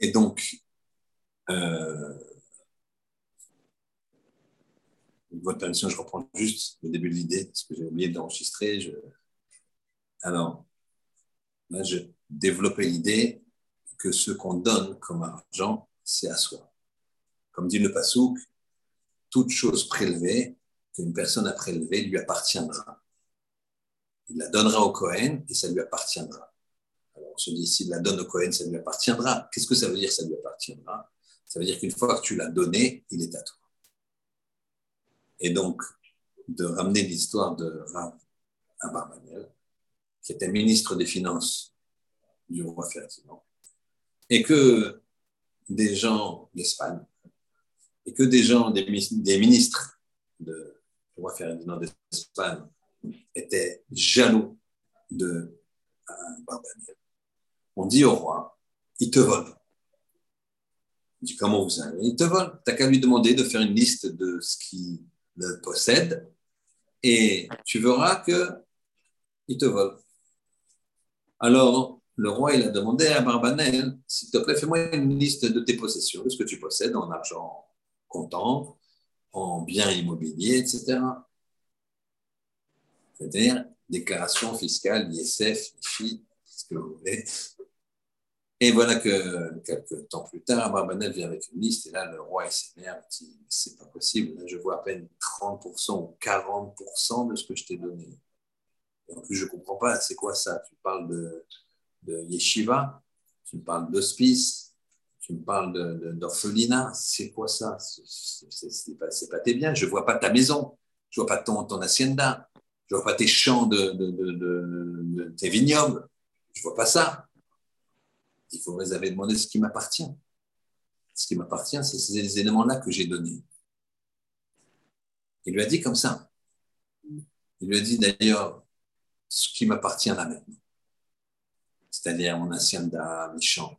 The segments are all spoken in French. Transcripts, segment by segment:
Et donc, euh, votre permission, je reprends juste le début de l'idée, parce que j'ai oublié d'enregistrer. Alors, là, je développais l'idée que ce qu'on donne comme argent, c'est à soi. Comme dit le Passouk, toute chose prélevée qu'une personne a prélevée lui appartiendra. Il la donnera au Cohen et ça lui appartiendra. On se dit, s'il la donne au Cohen, ça lui appartiendra. Qu'est-ce que ça veut dire, ça lui appartiendra? Ça veut dire qu'une fois que tu l'as donné, il est à toi. Et donc, de ramener l'histoire de Rav Abarbanel, qui était ministre des Finances du roi Ferdinand, et que des gens d'Espagne, et que des gens, des, ministres de, du roi Ferdinand d'Espagne étaient jaloux de Barbanel. On dit au roi, il te vole. Il dit, comment vous savez? Il te vole. Tu n'as qu'à lui demander de faire une liste de ce qui le possède et tu verras que il te vole. Alors, le roi, il a demandé à Barbanel, s'il te plaît, fais-moi une liste de tes possessions, de ce que tu possèdes en argent comptant, en biens immobiliers, etc. C'est-à-dire déclaration fiscale, ISF, IFI, ce que vous voulez. Et voilà que quelques temps plus tard, Barbanel vient avec une liste et là, le roi s'énerve, dit c'est pas possible, je vois à peine 30% ou 40% de ce que je t'ai donné. Et en plus, je comprends pas, c'est quoi ça? Tu parles de, de yeshiva, tu me parles d'hospice, tu me parles d'orphelinat, c'est quoi ça? C'est pas, pas tes biens, je vois pas ta maison, je vois pas ton, ton hacienda, je vois pas tes champs de, de, de tes vignobles, je vois pas ça. Il faut vous avez demandé ce qui m'appartient. Ce qui m'appartient, c'est ces éléments-là que j'ai donnés. Il lui a dit comme ça. Il lui a dit d'ailleurs ce qui m'appartient là maintenant. C'est-à-dire mon hacienda, mes champs.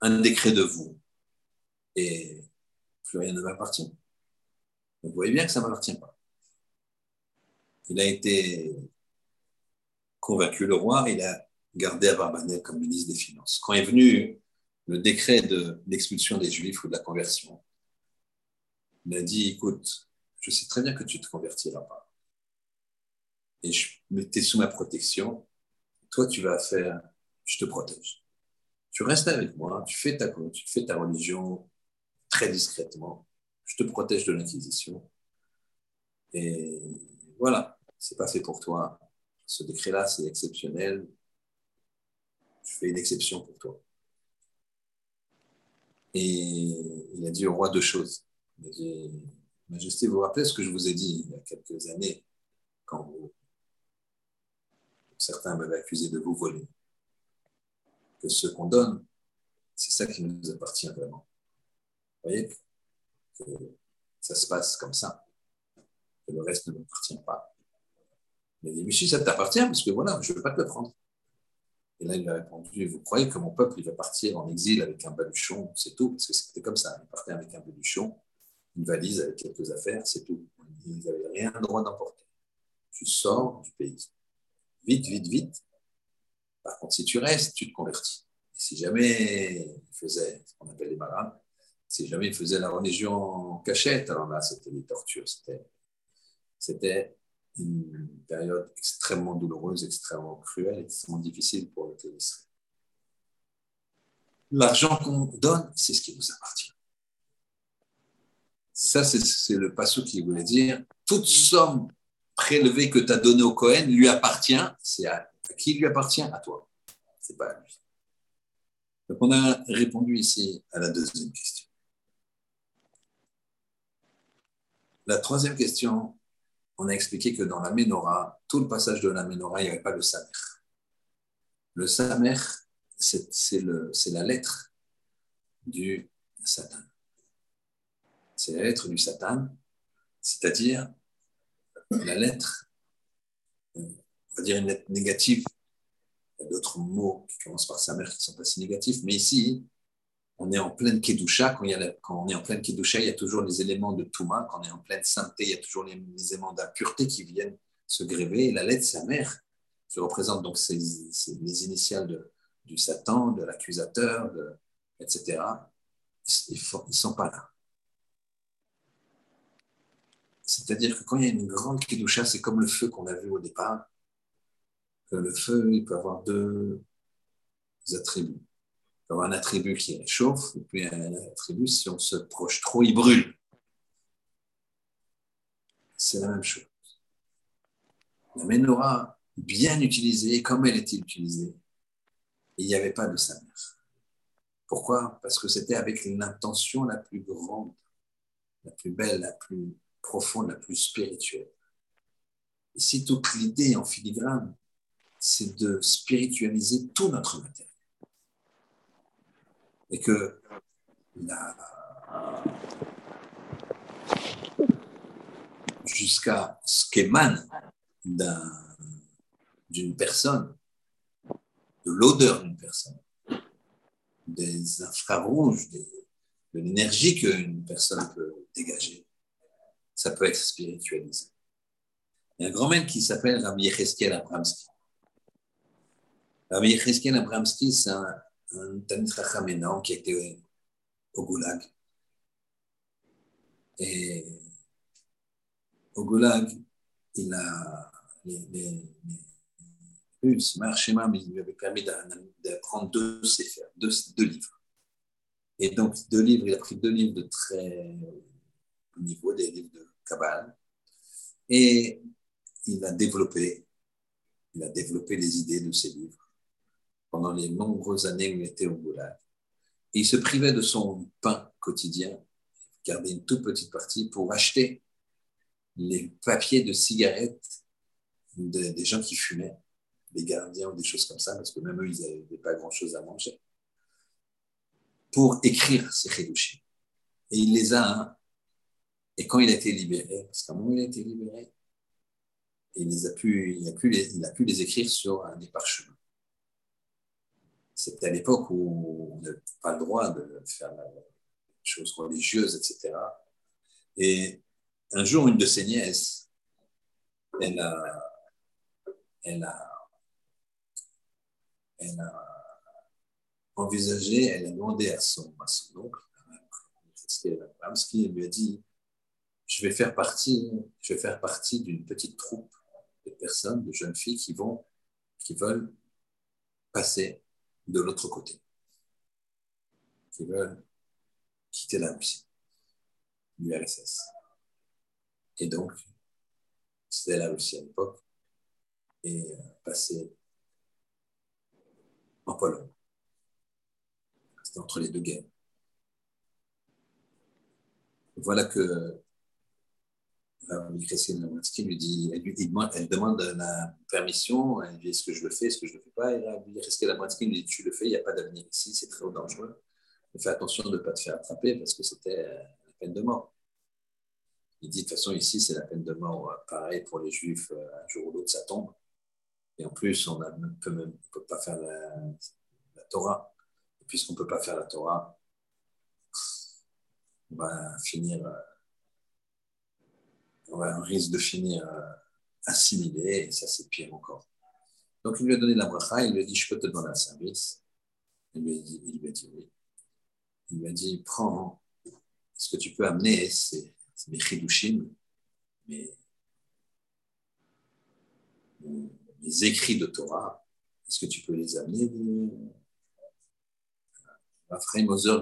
Un décret de vous. Et plus rien ne m'appartient. vous voyez bien que ça ne m'appartient pas. Il a été convaincu, le roi, il a gardé Abarbanel comme ministre des Finances. Quand est venu le décret de l'expulsion des Juifs ou de la conversion, il a dit, écoute, je sais très bien que tu ne te convertiras pas. Et je m'étais sous ma protection. Toi, tu vas faire, je te protège. Tu restes avec moi, tu fais ta, tu fais ta religion très discrètement. Je te protège de l'inquisition. Et voilà, c'est pas fait pour toi. Ce décret-là, c'est exceptionnel je fais une exception pour toi. Et il a dit au roi deux choses. Il a dit, Majesté, vous vous rappelez ce que je vous ai dit il y a quelques années, quand certains m'avaient accusé de vous voler, que ce qu'on donne, c'est ça qui nous appartient vraiment. Vous voyez que ça se passe comme ça, que le reste ne m'appartient pas. Il a dit, mais si ça t'appartient, parce que voilà, je ne veux pas te le prendre. Et là, il a répondu, vous croyez que mon peuple, va partir en exil avec un baluchon, c'est tout, parce que c'était comme ça, il partait avec un baluchon, une valise avec quelques affaires, c'est tout. Ils n'avaient rien droit d'emporter. Tu sors du pays. Vite, vite, vite. Par contre, si tu restes, tu te convertis. Et si jamais il faisait ce qu'on appelle les marins, si jamais il faisait la religion en cachette, alors là, c'était des tortures, c'était une période extrêmement douloureuse, extrêmement cruelle, extrêmement difficile pour le terrorisme. L'argent qu'on donne, c'est ce qui nous appartient. Ça, c'est le passage qui voulait dire toute somme prélevée que tu as donnée au Cohen lui appartient. C'est à, qui lui appartient? À toi. C'est pas à lui. Donc, on a répondu ici à la deuxième question. La troisième question, on a expliqué que dans la Ménorah, tout le passage de la Ménorah, il n'y avait pas le Samer. Le Samer, c'est la lettre du Satan. C'est la lettre du Satan, c'est-à-dire la lettre, on va dire une lettre négative. Il y a d'autres mots qui commencent par Samer qui sont pas si négatifs, mais ici, on est en pleine Kedusha. Quand, on est en pleine Kedusha, il y a toujours les éléments de Touma. Quand on est en pleine sainteté, il y a toujours les, éléments d'impureté qui viennent se gréver. Et la lettre, sa mère, se représente donc les initiales de, du Satan, de l'accusateur, etc., ils ne sont pas là. C'est-à-dire que quand il y a une grande kidusha, c'est comme le feu qu'on a vu au départ, que le feu, il peut avoir deux attributs. Un attribut qui réchauffe, et puis un attribut, si on se proche trop, il brûle. C'est la même chose. La menorah, bien utilisée, comme elle était utilisée, il n'y avait pas de sa mère. Pourquoi? Parce que c'était avec l'intention la plus grande, la plus belle, la plus profonde, la plus spirituelle. Ici, toute l'idée en filigrane, c'est de spiritualiser tout notre matériel. Et que jusqu'à ce qu'émane d'une personne, de l'odeur d'une personne, des infrarouges, de l'énergie qu'une personne peut dégager, ça peut être spiritualisé. Il y a un grand maître qui s'appelle Rabbi Yecheskel Abramski. Rabbi Yecheskel Abramski, c'est un, un Tanit qui était au Goulag. Et au Goulag, il a les, les, les il lui avait permis d'apprendre deux deux, deux livres. Et donc, deux livres, il a pris deux livres de très haut niveau, des livres de Kabbalah. Et il a développé, il a développé les idées de ces livres pendant les nombreuses années où il était au Goulag. Et il se privait de son pain quotidien, gardait une toute petite partie pour acheter les papiers de cigarettes des gens qui fumaient, des gardiens ou des choses comme ça, parce que même eux, ils n'avaient pas grand-chose à manger, pour écrire ces chidushim. Et il les a, hein. et quand il a été libéré, parce qu'à un moment il a été libéré, il, les a pu, il, a pu les, il a pu les écrire sur des parchemins. C'était à l'époque où on n'avait pas le droit de faire des choses religieuses, etc. Et un jour, une de ses nièces, elle a, elle a, elle a envisagé, elle a demandé à son, à son oncle, qui lui a dit je vais faire partie, je vais faire partie d'une petite troupe de personnes, de jeunes filles qui vont, qui veulent passer de l'autre côté, qui veulent quitter la Russie, l'URSS. Et donc, c'était la Russie à l'époque, et euh, passer en Pologne. C'était entre les deux guerres. Voilà que Lewinsky lui dit, elle, lui, elle, demande la permission, elle lui dit est-ce que je le fais, est-ce que je ne le fais pas, et Christine Lewinsky lui dit tu le fais, il n'y a pas d'avenir ici, c'est très dangereux. fais attention de ne pas te faire attraper parce que c'était euh, la peine de mort. Il dit, de toute façon, ici, c'est la peine de mort. Euh, pareil pour les Juifs, euh, un jour ou l'autre, ça tombe. Et en plus, on ne peut, pas faire la, Torah. Et puisqu'on ne peut pas faire la Torah, on va finir, euh, on, risque de finir assimilé, et ça, c'est pire encore. Donc, il lui a donné la bracha, il lui a dit, je peux te demander un service. Il lui a dit, il lui a dit oui. Il lui a dit, prends, est-ce que tu peux amener ces mes chidushim, mes, écrits de Torah, est-ce que tu peux les amener? De Raphaël Moser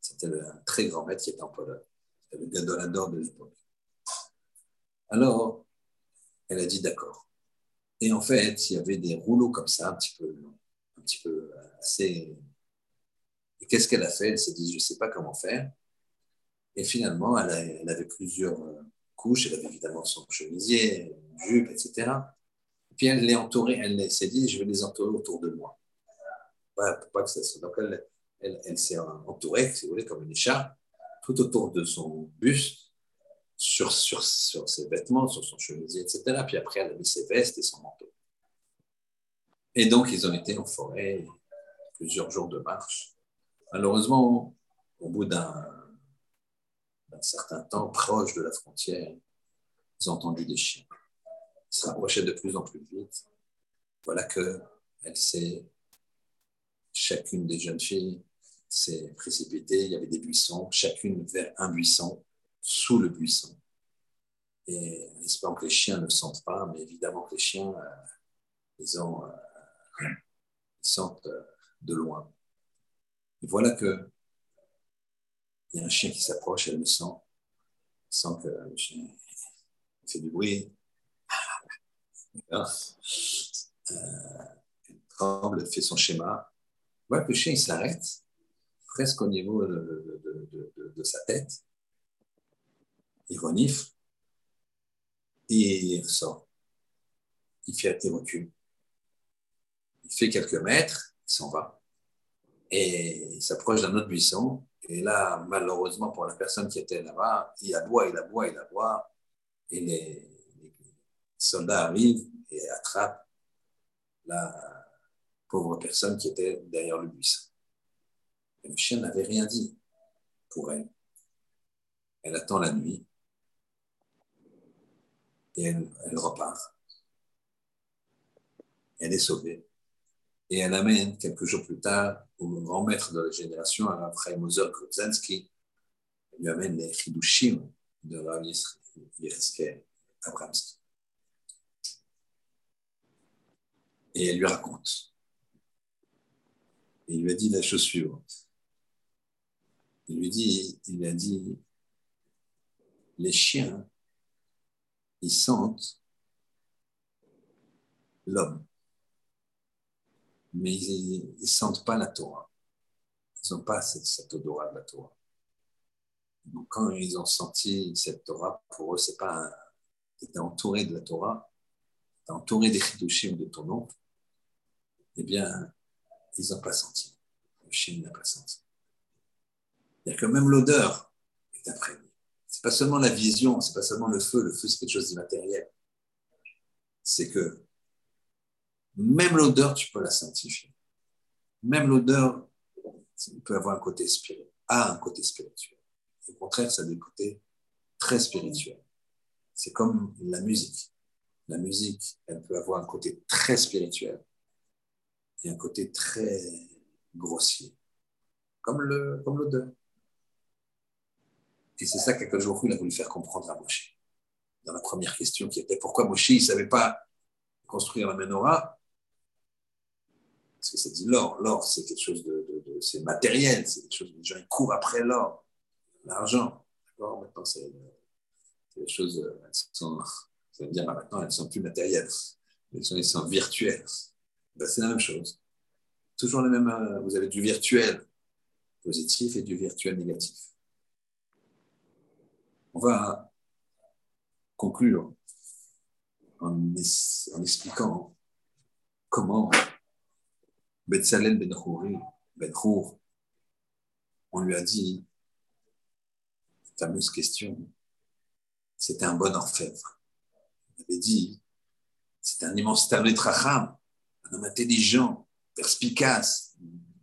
C'était un très grand maître qui était en Pologne. C'était le gadolador de l'époque. Alors, elle a dit d'accord. Et en fait, il y avait des rouleaux comme ça, un petit peu, un petit peu assez. Et qu'est-ce qu'elle a fait? Elle s'est dit, je ne sais pas comment faire. Et finalement, elle, avait plusieurs euh, couches. Elle avait évidemment son chemisier, une jupe, etc. Et puis elle les entourée, elle s'est dit, je vais les entourer autour de moi. Pour pas que ça. Donc elle, elle, s'est entourée, si vous voulez, comme une écharpe, tout autour de son buste, sur, sur, sur ses vêtements, sur son chemisier, etc. Puis après, elle a mis ses vestes et son manteau. Et donc, ils ont été en forêt plusieurs jours de marche. Malheureusement, au bout d'un un certain temps, proche de la frontière, ils ont entendu des chiens. Ils se de plus en plus vite. Voilà qu'elle s'est chacune des jeunes filles s'est précipitée. Il y avait des buissons, chacune vers un buisson, sous le buisson. Et espérant que les chiens ne sentent pas, mais évidemment que les chiens, euh, ils, ont, euh, sentent euh, de loin. Et voilà que il y a un chien qui s'approche, elle le sent, sent que le chien fait du bruit. Euh, elle tremble, elle fait son schéma. Voilà que le chien il s'arrête, presque au niveau de, de, sa tête. Il renifle et il sort. Il fait recule. Il fait quelques mètres, il s'en va. Et il s'approche d'un autre buisson. Et là, malheureusement pour la personne qui était là-bas, il aboie, il aboie, il aboie. Et les, soldats arrivent et attrapent la pauvre personne qui était derrière le buisson. Et le chien n'avait rien dit pour elle. Elle attend la nuit et elle, repart. Elle est sauvée. Et elle amène quelques jours plus tard au grand maître de la génération, après Moser Kruzensky, elle lui amène les Chidushim de Rav Yereskel Abramski. Et elle lui raconte. Et il lui a dit la chose suivante. Il lui dit, il a dit, les chiens, ils sentent l'homme mais ils ne sentent pas la Torah. Ils n'ont pas cette, odorat de la Torah. Donc, quand ils ont senti cette Torah, pour eux, c'est pas es entouré de la Torah, tu es entouré des chidushim de ton nom, eh bien, ils n'ont pas senti. Le chien n'a pas senti. A que même l'odeur est imprégnée. Pas seulement la vision, c'est pas seulement le feu. Le feu, c'est quelque chose d'immatériel. C'est que même l'odeur, tu peux la sanctifier. Même l'odeur, peut avoir un côté spirituel, a un côté spirituel. Au contraire, ça a des côtés très spirituels. C'est comme la musique. La musique, elle peut avoir un côté très spirituel et un côté très grossier, comme le comme l'odeur. Et c'est ça qu'Akadosh il a voulu faire comprendre à Moshe. Dans la première question qui était pourquoi Moshe ne savait pas construire la menorah, parce que ça dit l'or. L'or, c'est quelque chose de, c'est matériel, c'est quelque chose, les gens ils courent après l'or, l'argent. Maintenant, c'est des choses, elles sont, ça veut dire maintenant, elles sont plus matérielles. Elles sont, elles sont virtuelles. Ben, c'est la même chose. Toujours les mêmes, euh, vous avez du virtuel positif et du virtuel négatif. On va conclure en, expliquant comment Betzalel Ben Ben on lui a dit, fameuse question, c'était un bon orfèvre. Il avait dit, c'était un immense Talmud un homme intelligent, perspicace,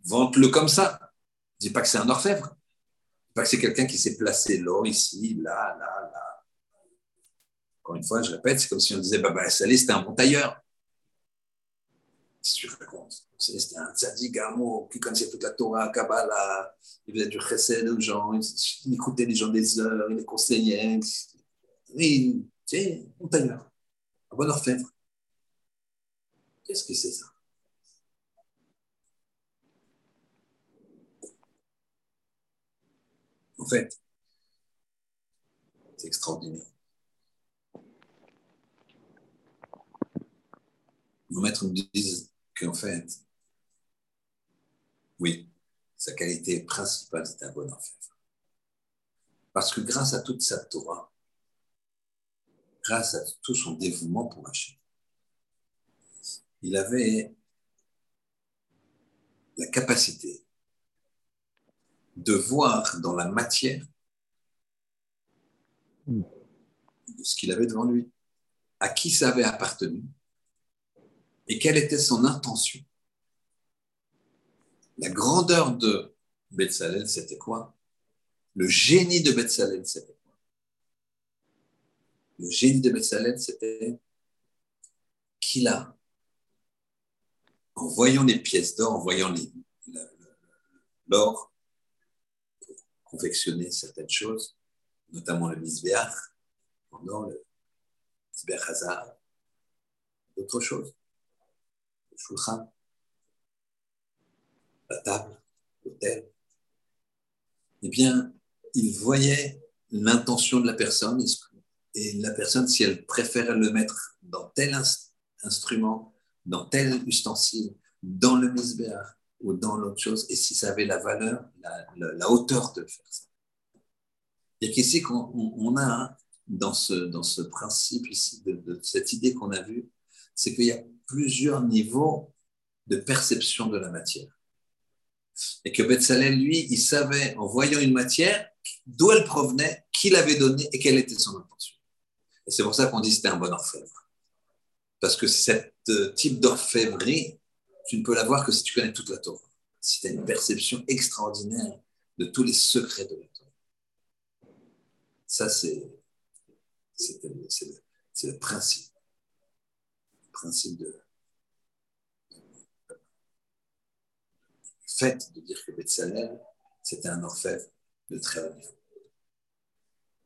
vante-le comme ça. Dis pas que c'est un orfèvre. C'est quelqu'un qui s'est placé là, ici, là, là, là. Encore une fois, je répète, c'est comme si on disait, bah Salé, c'était un bon tailleur. Si tu racontes c'était un tzaddik qui connaissait toute la Torah, Kabbalah, il faisait du chesed aux gens, il, écoutait les gens des heures, il les conseillait. Il, tu un tailleur, un bon orfèvre. Qu'est-ce que c'est ça? En fait, c'est extraordinaire. Nos maîtres nous disent qu'en fait, oui, sa qualité principale, c'est un bon orfèvre. Parce que grâce à toute sa Torah, grâce à tout son dévouement pour Hachem, il avait la capacité de voir dans la matière de ce qu'il avait devant lui, à qui ça avait appartenu et quelle était son intention. La grandeur de Betsalel, c'était quoi? Le génie de Betsalel, c'était quoi? Le génie de c'était qu'il a, en voyant les pièces d'or, en voyant l'or confectionner certaines choses, notamment le misbéach, pendant le misbéach hazard, d'autres choses, le shulchan, la table, l'hôtel. Eh bien, il voyait l'intention de la personne et la personne, si elle préfère le mettre dans tel instrument, dans tel ustensile, dans le misbéach ou dans l'autre chose, et si ça avait la valeur, la, hauteur de faire ça. Et qu'ici, on, a dans ce, dans ce principe ici, de, cette idée qu'on a vue, c'est qu'il y a plusieurs niveaux de perception de la matière. Et que Betzalel, lui, il savait, en voyant une matière, d'où elle provenait, qui l'avait donnée et quelle était son intention. Et c'est pour ça qu'on dit que c'était un bon orfèvre. Parce que ce euh, type d'orfèvrerie, tu ne peux l'avoir que si tu connais toute la Torah. Si tu as une perception extraordinaire de tous les secrets de la Torah. Ça, c'est le, principe. Le principe de, fait de dire que Betzalel, c'était un orfèvre de très haut niveau.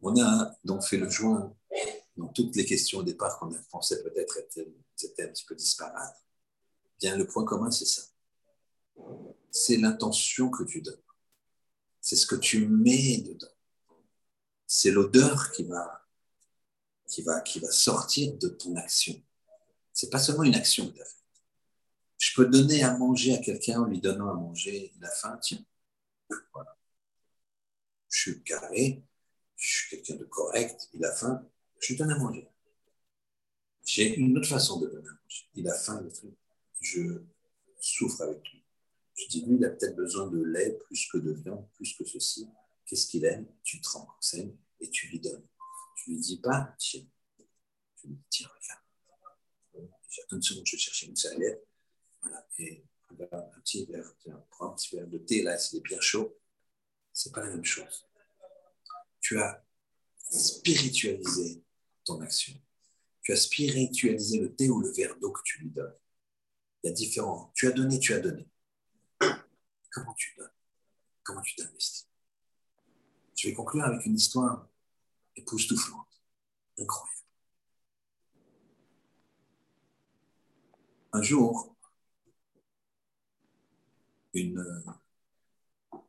On a donc fait le joint dans toutes les questions au départ qu'on pensait peut-être étaient un petit peu disparates. Bien, le point commun, c'est ça. C'est l'intention que tu donnes. C'est ce que tu mets dedans. C'est l'odeur qui va, qui, va, qui va sortir de ton action. C'est pas seulement une action que tu as faite. Je peux donner à manger à quelqu'un en lui donnant à manger, la faim, tiens. Je suis carré, je suis quelqu'un de correct, il a faim, je lui donne à manger. J'ai une autre façon de donner à manger. Il a faim, le truc je souffre avec lui. Je dis, lui, il a peut-être besoin de lait plus que de viande, plus que ceci. Qu'est-ce qu'il aime? Tu te renseignes et tu lui donnes. Tu lui dis pas, tiens. Tu lui dis, tiens, regarde. Une seconde, je chercher une serviette. Voilà. Et un petit verre, tiens, prends un petit verre de thé, là, s'il est bien chaud. C'est pas la même chose. Tu as spiritualisé ton action. Tu as spiritualisé le thé ou le verre d'eau que tu lui donnes. Différents. Tu as donné, tu as donné. Comment tu donnes? Comment tu t'investis? Je vais conclure avec une histoire époustouflante, incroyable. Un jour, une euh,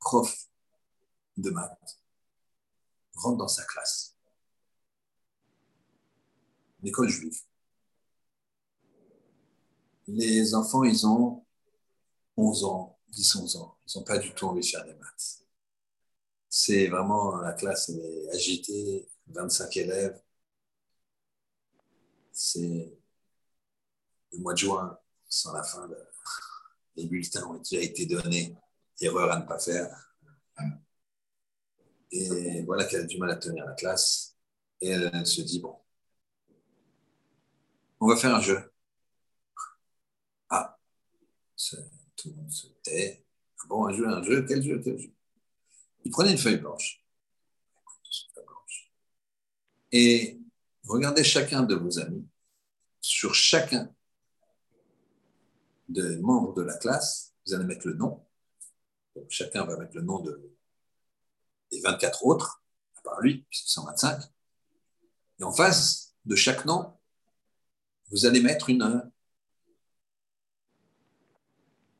prof de maths rentre dans sa classe, une école juive les enfants, ils ont 11 ans, 10, 11 ans. Ils n'ont pas du tout envie de faire des maths. C'est vraiment, la classe est agitée, 25 élèves. C'est le mois de juin, sans la fin, les bulletins ont déjà été donnés. Erreur à ne pas faire. Et voilà qu'elle a du mal à tenir la classe. Et elle se dit, bon, on va faire un jeu. Tout le monde se tait. Ah bon, un jeu, un jeu, quel jeu, quel jeu? Il prenait une feuille blanche. Et regardez chacun de vos amis, sur chacun des membres de la classe, vous allez mettre le nom. Chacun va mettre le nom de, des 24 autres, à part lui, puisque 125. Et en face de chaque nom, vous allez mettre une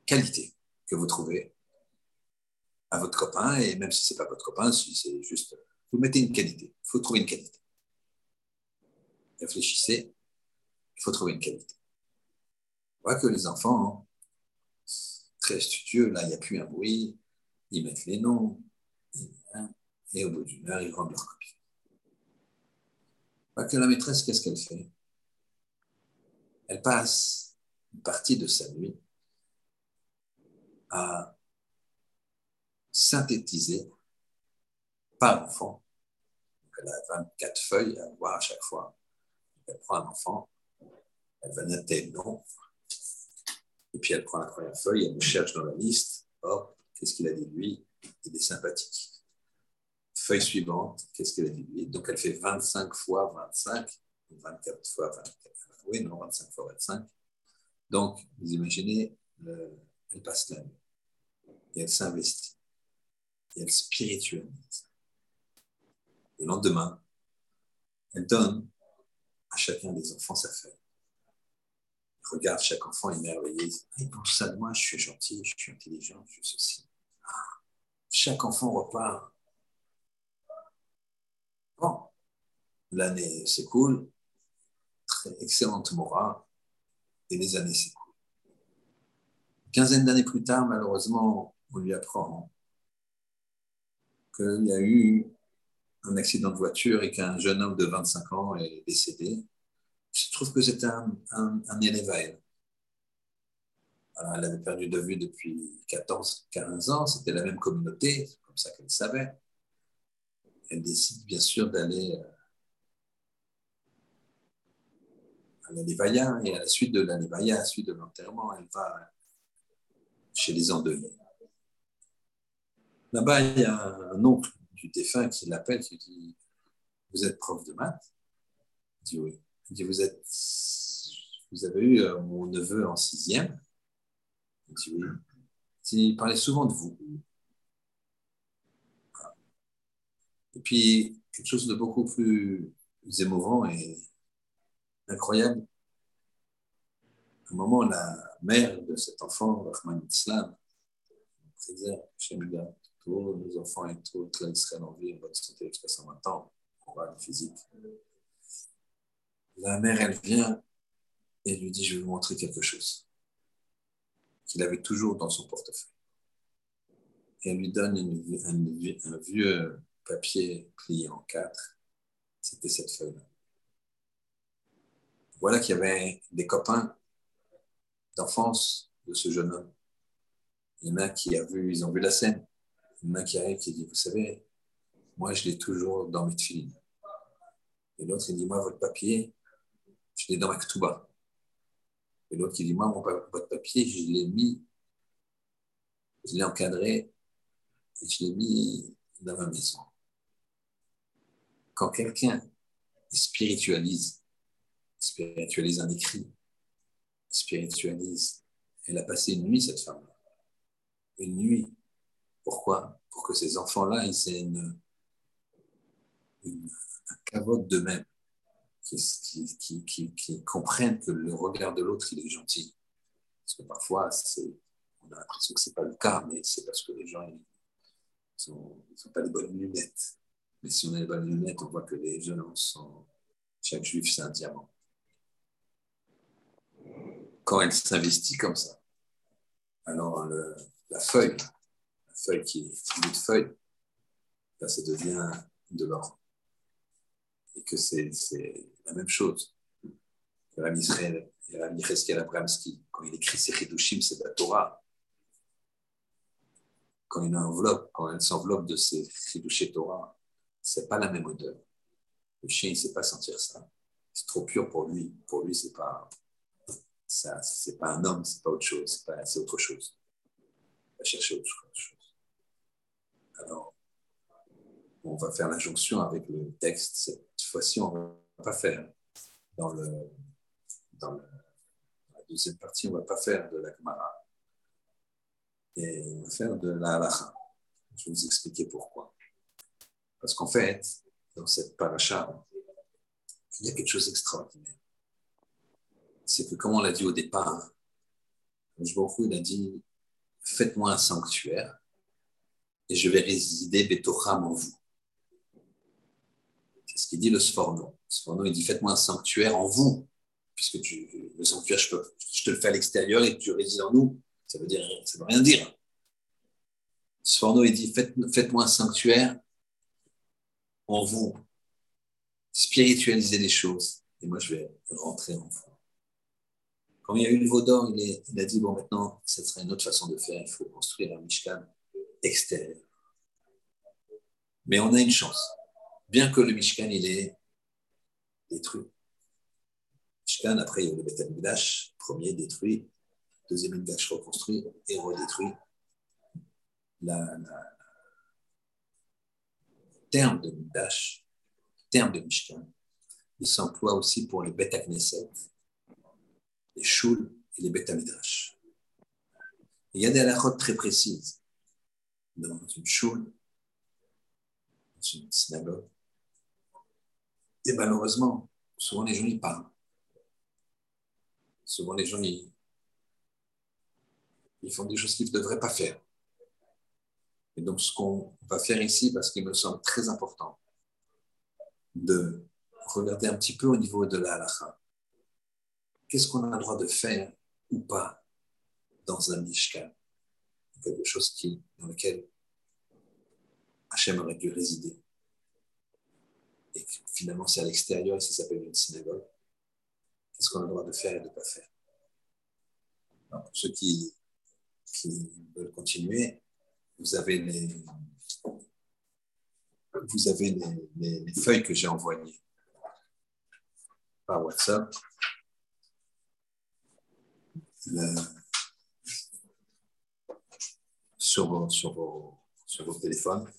qualité que vous trouvez à votre copain, et même si ce n'est pas votre copain, si c'est juste, vous mettez une qualité. Il faut trouver une qualité. Réfléchissez, il faut trouver une qualité. On voit que les enfants, très studieux, là, il n'y a plus un bruit, ils mettent les noms, et au bout d'une heure, ils rendent leur copie. On voit que la maîtresse, qu'est-ce qu'elle fait? Elle passe une partie de sa nuit à synthétiser par enfant. elle a 24 feuilles à voir à chaque fois. Elle prend un enfant, elle va noter le nom, et puis elle prend la première feuille, elle le cherche dans la liste. Hop, qu'est-ce qu'il a dit lui? Il est sympathique. Feuille suivante, qu'est-ce qu'elle a dit lui? Donc elle fait 25 fois 25, 24 fois 24. Oui, non, 25 fois 25. Donc, vous imaginez, le, elle passe et elle s'investit et elle spiritualise. Le lendemain, elle donne à chacun des enfants sa feuille. Regarde chaque enfant émerveillé. Il pense ça de moi, je suis gentil, je suis intelligent, je suis ceci. Chaque enfant repart. Bon, l'année s'écoule, excellente morale, et les années s'écoulent. Quinzaine d'années plus tard, malheureusement, on lui apprend qu'il y a eu un accident de voiture et qu'un jeune homme de 25 ans est décédé. Je trouve que c'est un, un, elle. avait perdu de vue depuis 14, 15 ans, c'était la même communauté, c'est comme ça qu'elle savait. Elle décide bien sûr d'aller euh, à l'Alevaya, et à la suite de l'Alevaya, à la suite de l'enterrement, elle va chez les endeuillés. Là-bas, il y a un oncle du défunt qui l'appelle, qui dit Vous êtes prof de maths? Il dit Oui. Il dit Vous, vous avez eu euh, mon neveu en sixième? Il dit Oui. Il parlait souvent de vous. Et puis, quelque chose de beaucoup plus émouvant et incroyable. Un moment, la mère de cet enfant, Rahman Islam, préserve, tous nos enfants et toute l'Israël en vie, en bonne santé jusqu'à 120 ans, on va le physique. La mère, elle vient et lui dit, je vais vous montrer quelque chose qu'il avait toujours dans son portefeuille. Elle lui donne un, vieux papier plié en quatre. C'était cette feuille-là. Voilà qu'il y avait des copains d'enfance de ce jeune homme. Il y en a qui a vu, ils ont vu la scène. Il y en a qui arrive qui dit, vous savez, moi je l'ai toujours dans mes filines. Et l'autre, il dit, moi, votre papier, je l'ai dans ma ktouba. Et l'autre, il dit, moi, mon, votre papier, je l'ai mis, je l'ai encadré et je l'ai mis dans ma maison. Quand quelqu'un spiritualise, spiritualise un écrit, spiritualise, elle a passé une nuit, cette femme-là. Une nuit. Pourquoi? Pour que ces enfants-là, ils aient une, un cavote d'eux-mêmes, qui, comprennent que le regard de l'autre, il est gentil. Parce que parfois, on a l'impression que ce n'est pas le cas, mais c'est parce que les gens, ils n'ont pas les bonnes lunettes. Mais si on a les bonnes lunettes, on voit que les gens sont. Chaque juif, c'est un diamant. Quand elle s'investit comme ça, alors la feuille, la feuille qui est une feuille, là, ça devient de l'or. Et que c'est la même chose. Rabbi Yecheskel Abramski, quand il écrit ses Hidushim, c'est la Torah. Quand il enveloppe, quand elle s'enveloppe de ses Hidushé Torah, c'est pas la même odeur. Le chien, il sait pas sentir ça. C'est trop pur pour lui. Pour lui, c'est pas ça, c'est pas un homme, c'est pas autre chose, c'est autre chose. Il va chercher autre chose. Alors, on va faire l'injonction avec le texte. Cette fois-ci, on ne va pas faire dans, le, dans, la deuxième partie, on ne va pas faire de la Gemara. Et on va faire de la halacha. Je vais vous expliquer pourquoi. Parce qu'en fait, dans cette paracha, il y a quelque chose d'extraordinaire. C'est que, comme on l'a dit au départ, je il a dit Faites-moi un sanctuaire et je vais résider Betocham en vous. C'est ce qu'il dit le Sforno. Le Sforno, il dit Faites-moi un sanctuaire en vous, puisque tu, le sanctuaire, je, peux, je, te le fais à l'extérieur et tu résides en nous. Ça veut, dire, ça veut rien dire. Sforno, il dit Faites-moi un sanctuaire en vous, spiritualiser les choses, et moi je vais rentrer en vous. Quand il y a eu le Vaudan, il, a dit bon, maintenant, ce serait une autre façon de faire, il faut construire un Mishkan extérieur. Mais on a une chance. Bien que le Mishkan, il est détruit. Mishkan, après, il y a le Beth premier détruit, deuxième Mikdash reconstruit et redétruit. La, la, terme de Mikdash, terme de Mishkan, il s'emploie aussi pour les Beth les Shul et les Beth Midrash. Il y a des halakhot très précises. dans une choule, dans une synagogue. Et malheureusement, souvent les gens y parlent. Souvent les gens ils font des choses qu'ils ne devraient pas faire. Et donc ce qu'on va faire ici, parce qu'il me semble très important, de regarder un petit peu au niveau de la halakha. Qu'est-ce qu'on a le droit de faire ou pas dans un mishkan? Quelque chose qui, dans lequel Hachem aurait dû résider. Et finalement, c'est à l'extérieur et ça s'appelle une synagogue. Qu'est-ce qu'on a le droit de faire et de ne pas faire? Pour ceux qui, veulent continuer, vous avez les, feuilles que j'ai envoyées par WhatsApp. Sur, vos, téléphones.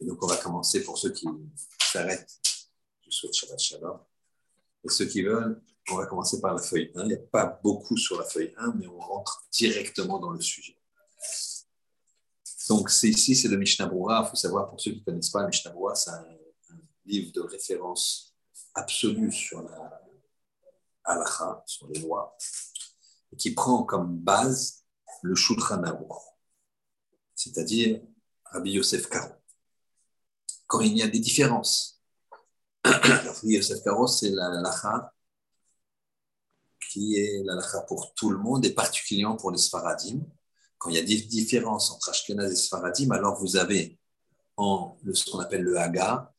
Et donc, on va commencer pour ceux qui s'arrêtent. Je souhaite Shabbat Shalom. Et ceux qui veulent, on va commencer par la feuille 1. Il n'y a pas beaucoup sur la feuille 1, mais on rentre directement dans le sujet. Donc, c'est ici, c'est le Mishnah. Il faut savoir, pour ceux qui ne connaissent pas, le Mishnah c'est un, livre de référence absolue sur la halakha, sur les lois, qui prend comme base le Shulchan c'est-à-dire Rabbi Yosef Karo. Quand il y a des différences, Rabbi Yosef Karo, c'est la halakha qui est la halakha pour tout le monde et particulièrement pour les Sfaradim quand il y a des différences entre Ashkenaz et Sfaradim, alors vous avez en, ce qu'on appelle le Haga.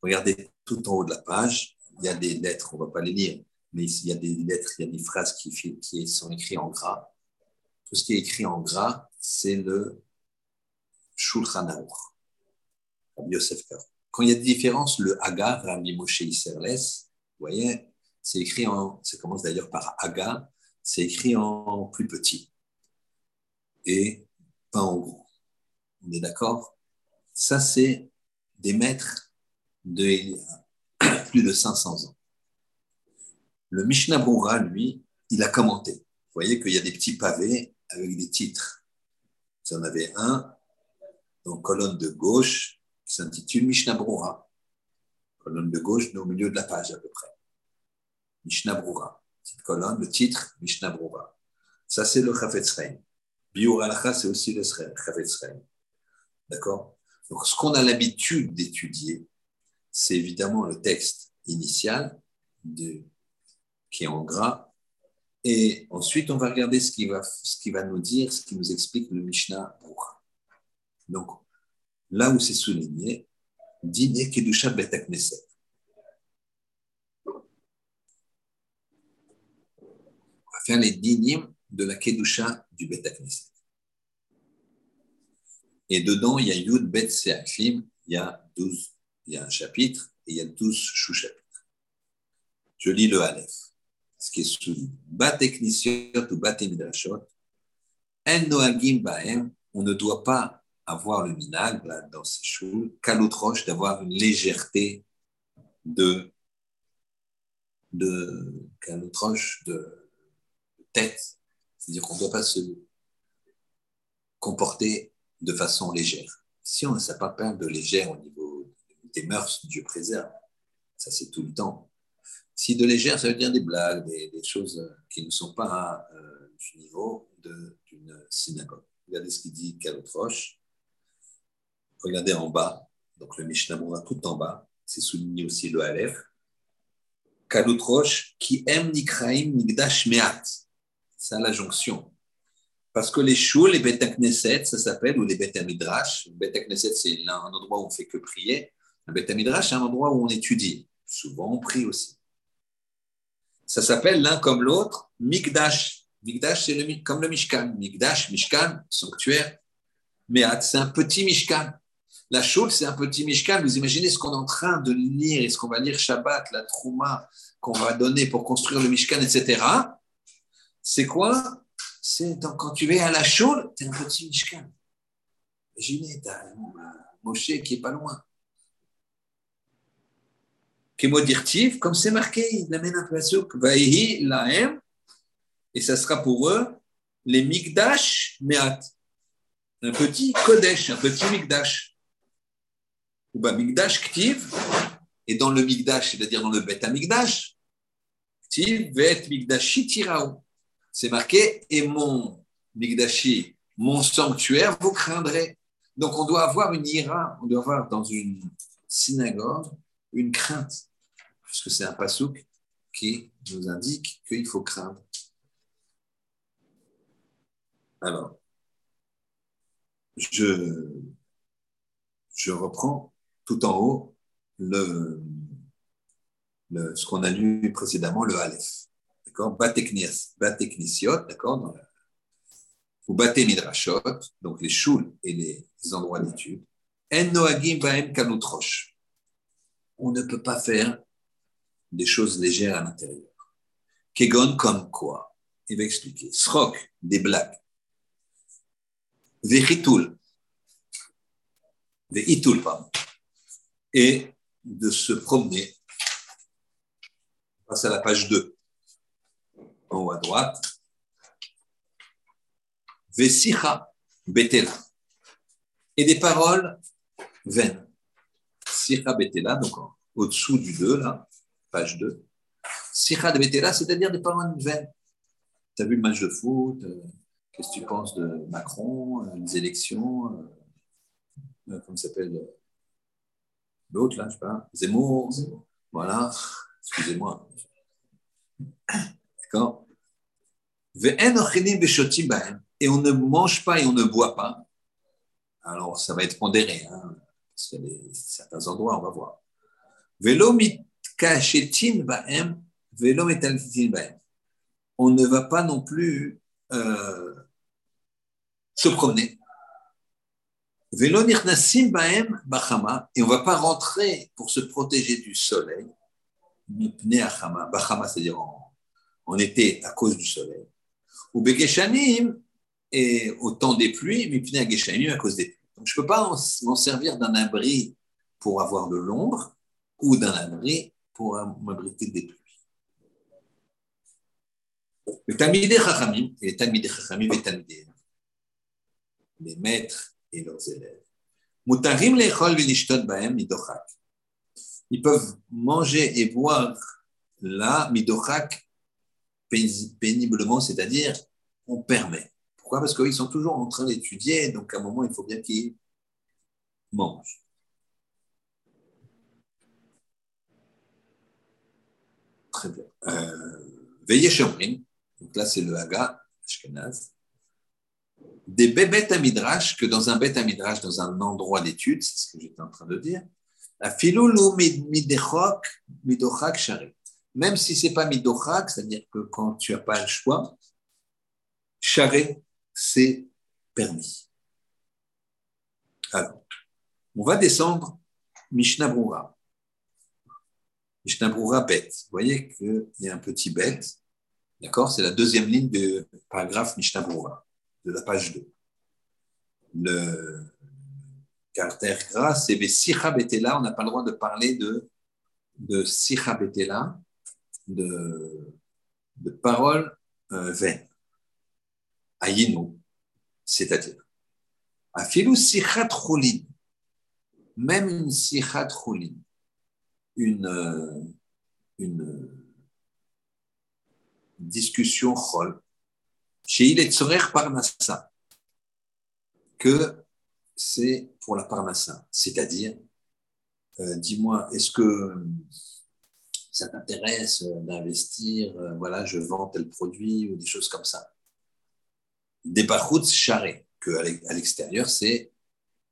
Regardez tout en haut de la page, il y a des lettres, on ne va pas les lire, mais il y a des lettres, il y a des phrases qui, sont écrites en gras. Tout ce qui est écrit en gras, c'est le Shulchan Aruch, Yosef Quand il y a des différences, le Haga, Rami Moshe Isserles, vous voyez, c'est écrit en, ça commence d'ailleurs par Haga, c'est écrit en plus petit et pas en gros. On est d'accord? Ça, c'est des maîtres de plus de 500 ans. Le Mishnah Brura, lui, il a commenté. Vous voyez qu'il y a des petits pavés avec des titres. Vous en avez un, dans colonne de gauche, qui s'intitule Mishnah Brura. Colonne de gauche, au milieu de la page à peu près. Mishnah Brura. Cette colonne, le titre, Mishnah Brura. Ça, c'est le Chafetz Biur c'est aussi le Chavetz D'accord? Donc, ce qu'on a l'habitude d'étudier, c'est évidemment le texte initial de, qui est en gras. Et ensuite, on va regarder ce qui va, ce qui va nous dire, ce qui nous explique le Mishnah Donc, là où c'est souligné, Dine Kedusha Bet Knesset. On va faire les dinim de la Kedusha du Bet Et dedans, il y a Yud Bet Seachlim, il y a 12, il y a un chapitre et il y a 12 sous-chapitres. Je lis le Aleph, ce qui est sous Bateknisiot ou Batemidrashot. En Noagim Baem, on ne doit pas avoir le minag dans ces choses, qu'à l'autre d'avoir une légèreté de, de qu'à l'autre de tête c'est-à-dire qu'on ne doit pas se comporter de façon légère. Si on ne sait pas peindre de légère au niveau des mœurs, Dieu préserve. Ça, c'est tout le temps. Si de légère, ça veut dire des blagues, des, choses qui ne sont pas euh, du niveau d'une synagogue. Regardez ce qu'il dit Kalotroche. Regardez en bas, donc le Mishnah tout en bas, c'est souligné aussi le Aleph. Kalotroche, qui aime Nikraim Nigdash Meat c'est la jonction. Parce que les choules, les bêta knesset, ça s'appelle, ou les bêta midrash. Bêta knesset, c'est un endroit où on fait que prier. Un bêta midrash, c'est un endroit où on étudie. Souvent, on prie aussi. Ça s'appelle l'un comme l'autre Mikdash. Mikdash, c'est comme le Mishkan. Mikdash, Mishkan, sanctuaire. Mehat, c'est un petit Mishkan. La choule, c'est un petit Mishkan. Vous imaginez ce qu'on est en train de lire et ce qu'on va lire Shabbat, la Trouma qu'on va donner pour construire le Mishkan, etc c'est quoi? C'est quand tu vas à la chaude, tu es un petit Mishkan. Imaginez, tu as Moshe qui n'est pas loin. Comme c'est marqué, il amène un souk, Vaïhi, Lahem, et ça sera pour eux les Mikdash Meat. un petit Kodesh, un petit Migdash. Ou bah, Migdash Ktiv, et dans le Migdash, c'est-à-dire dans le Bet Migdash, Ktiv, Vet Migdashi Tiraou. C'est marqué, et mon Migdashi, mon sanctuaire, vous craindrez. Donc on doit avoir une ira, on doit avoir dans une synagogue une crainte, puisque c'est un pasouk qui nous indique qu'il faut craindre. Alors, je, je reprends tout en haut le, le ce qu'on a lu précédemment, le Aleph. D'accord? Bateknisiot, d'accord? Ou Bate Midrashot, donc les choules et les endroits d'étude. En Noagim Baem Kanutrosh. On ne peut pas faire des choses légères à l'intérieur. Kegon comme quoi? Il va expliquer. Srok, des blagues. Vechitul, Vechitul, pardon. Et de se promener. On passe à la page 2. En haut à droite. Vesicha, Betela. Et des paroles vaines. Sicha Betela, donc au-dessous du 2, là, page 2. Sicha de Betela, c'est-à-dire des paroles vaines. Tu as vu le match de foot euh, Qu'est-ce que tu penses de Macron, euh, les élections euh, euh, Comment s'appelle L'autre, là, je sais pas. Zemmour. Voilà. Excusez-moi. D'accord et on ne mange pas et on ne boit pas. Alors, ça va être pondéré. Hein, certains endroits, on va voir. On ne va pas non plus euh, se promener. Et on ne va pas rentrer pour se protéger du soleil. c'est-à-dire en, été à cause du soleil. Ou et au temps des pluies, à cause des pluies. Je ne peux pas m'en servir d'un abri pour avoir de l'ombre ou d'un abri pour m'abriter des pluies. Chachamim, les Chachamim et les maîtres et leurs élèves, Mutarim lechol v'lishtot bahem midochak. Ils peuvent manger et boire là, midochak, péniblement, c'est-à-dire on permet. Parce qu'ils sont toujours en train d'étudier, donc à un moment, il faut bien qu'ils mangent. Très bien. Euh, veillez Shomrim, donc là, c'est le Haga, Ashkenaz. Des bêtes à midrash, que dans un bête à midrash, dans un endroit d'étude, c'est ce que j'étais en train de dire. Même si c'est pas midochak, c'est-à-dire que quand tu n'as pas le choix, shari, c'est permis. Alors, on va descendre Mishnah Brura. Mishnah Brura bête. Vous voyez qu'il y a un petit bête D'accord? C'est la deuxième ligne du paragraphe Mishnah de la page 2. Le caractère gras, c'est Sicha Betela. On n'a pas le droit de parler de, de Sicha Betela, de, de paroles euh, vaines. Ayinu, c'est-à-dire. Afilu Sichat Cholin, même une Sichat Cholin, une, euh, une discussion chol, chez il est parnassa, que c'est pour la parnassa, c'est-à-dire, euh, dis-moi, est-ce que ça t'intéresse d'investir, euh, voilà, je vends tel produit ou des choses comme ça? Des barouts charrés, que à l'extérieur, c'est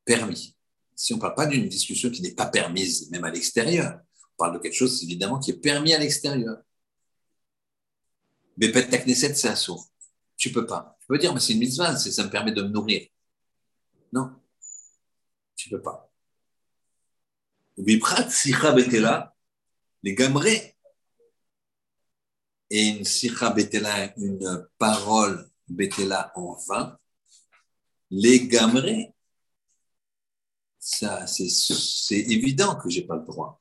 permis. Si on ne parle pas d'une discussion qui n'est pas permise, même à l'extérieur, on parle de quelque chose évidemment qui est permis à l'extérieur. Mais ta Knesset, c'est un sourd. Tu peux pas. Tu peux dire, mais c'est une mitzvah, ça me permet de me nourrir. Non, tu peux pas. Les gamrés et une sikha betela, une parole betela en vain, les gamrés, ça, c'est évident que j'ai pas le droit.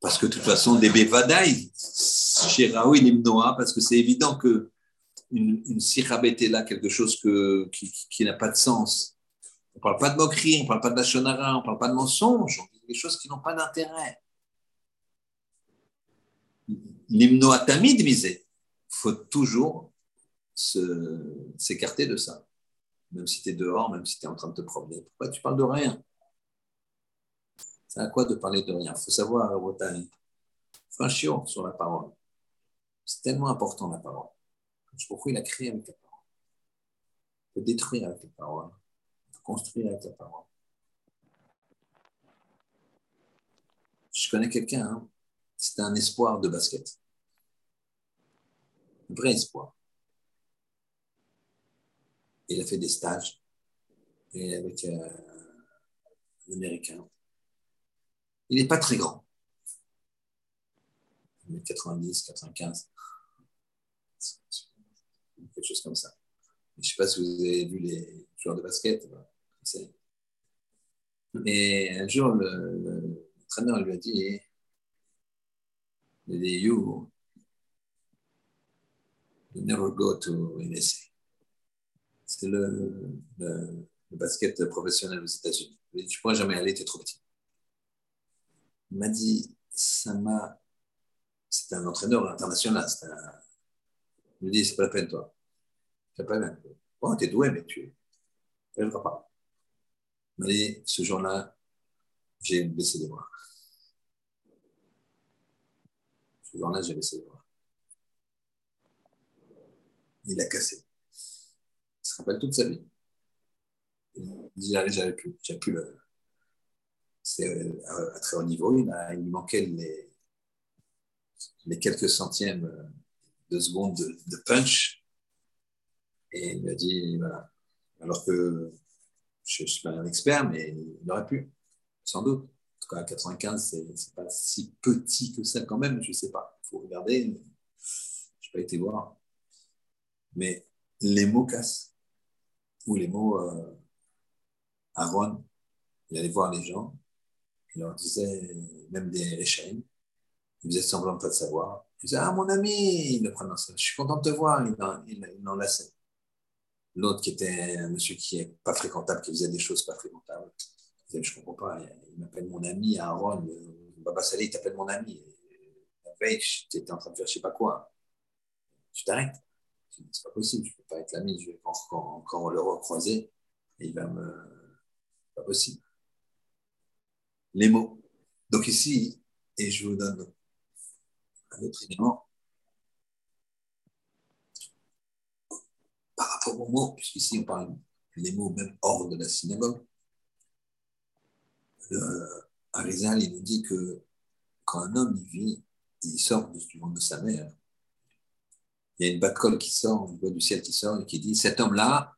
Parce que de toute façon, des bevadaï, chez Raoui Nimnoa, parce que c'est évident que une, une là quelque chose que, qui, qui n'a pas de sens, On ne parle pas de moquerie, on ne parle pas de la shonara, on ne parle pas de mensonge, on dit des choses qui n'ont pas d'intérêt. L'hymnoatamide misé. Il faut toujours s'écarter de ça. Même si tu es dehors, même si tu es en train de te promener. Pourquoi tu parles de rien? C'est à quoi de parler de rien? Il faut savoir, Rotaï, chiot sur la parole. C'est tellement important la parole. Pourquoi il a créé avec la parole Il peut détruire avec la parole. Il peut construire avec la parole. Je connais quelqu'un, hein. c'était un espoir de basket. Un vrai espoir. Il a fait des stages avec euh, un Américain. Il n'est pas très grand. 90, 95. Quelque chose comme ça. Je ne sais pas si vous avez vu les joueurs de basket. Et un jour, le, l'entraîneur lui a dit You, you never go to NSA. C'est le, basket professionnel aux États-Unis. Tu ne pourras jamais aller, tu es trop petit. Il m'a dit Ça m'a c'est un entraîneur international. Il me dit, c'est pas la peine, toi. C'est pas la peine. Bon, t'es doué, mais tu vas pas. Mais ce jour-là, j'ai baissé les bras. Ce jour-là, j'ai baissé les bras. Il a cassé. Se rappelle toute sa vie. Il j'avais plus, plus le... C'est euh, à très haut niveau, il, lui manquait les, les quelques centièmes de seconde de, punch. Et il m'a dit, voilà. Alors que je ne suis pas un expert, mais il aurait pu, sans doute. En tout cas, à 95, ce n'est pas si petit que ça quand même, je ne sais pas. Il faut regarder. Je n'ai pas été voir. Mais les mots cassent. Ou les mots euh, Aaron, il allait voir les gens, il leur disait, même des chaînes, il faisait semblant de pas le savoir. Il disait Ah, mon ami Il le prenait Je suis content de te voir. Il, l'enlaçait. L'autre, qui était un monsieur qui n'est pas fréquentable, qui faisait des choses pas fréquentables, il disait Je ne comprends pas. Il m'appelle mon ami Aaron. Baba Salé, il t'appelle mon ami. La veille, tu étais en train de faire je sais pas quoi. Tu t'arrêtes. C'est pas possible. Je ne peux pas être l'ami. Je vais encore, encore le recroiser. Et il va me. Pas possible. Les mots. Donc ici, et je vous donne un autre élément. Par rapport aux mots, puisqu'ici on parle des mots même hors de la synagogue, Arizal, il nous dit que quand un homme il vit, il sort du ventre de sa mère, il y a une batte-colle qui sort, une voix du ciel qui sort et qui dit cet homme-là,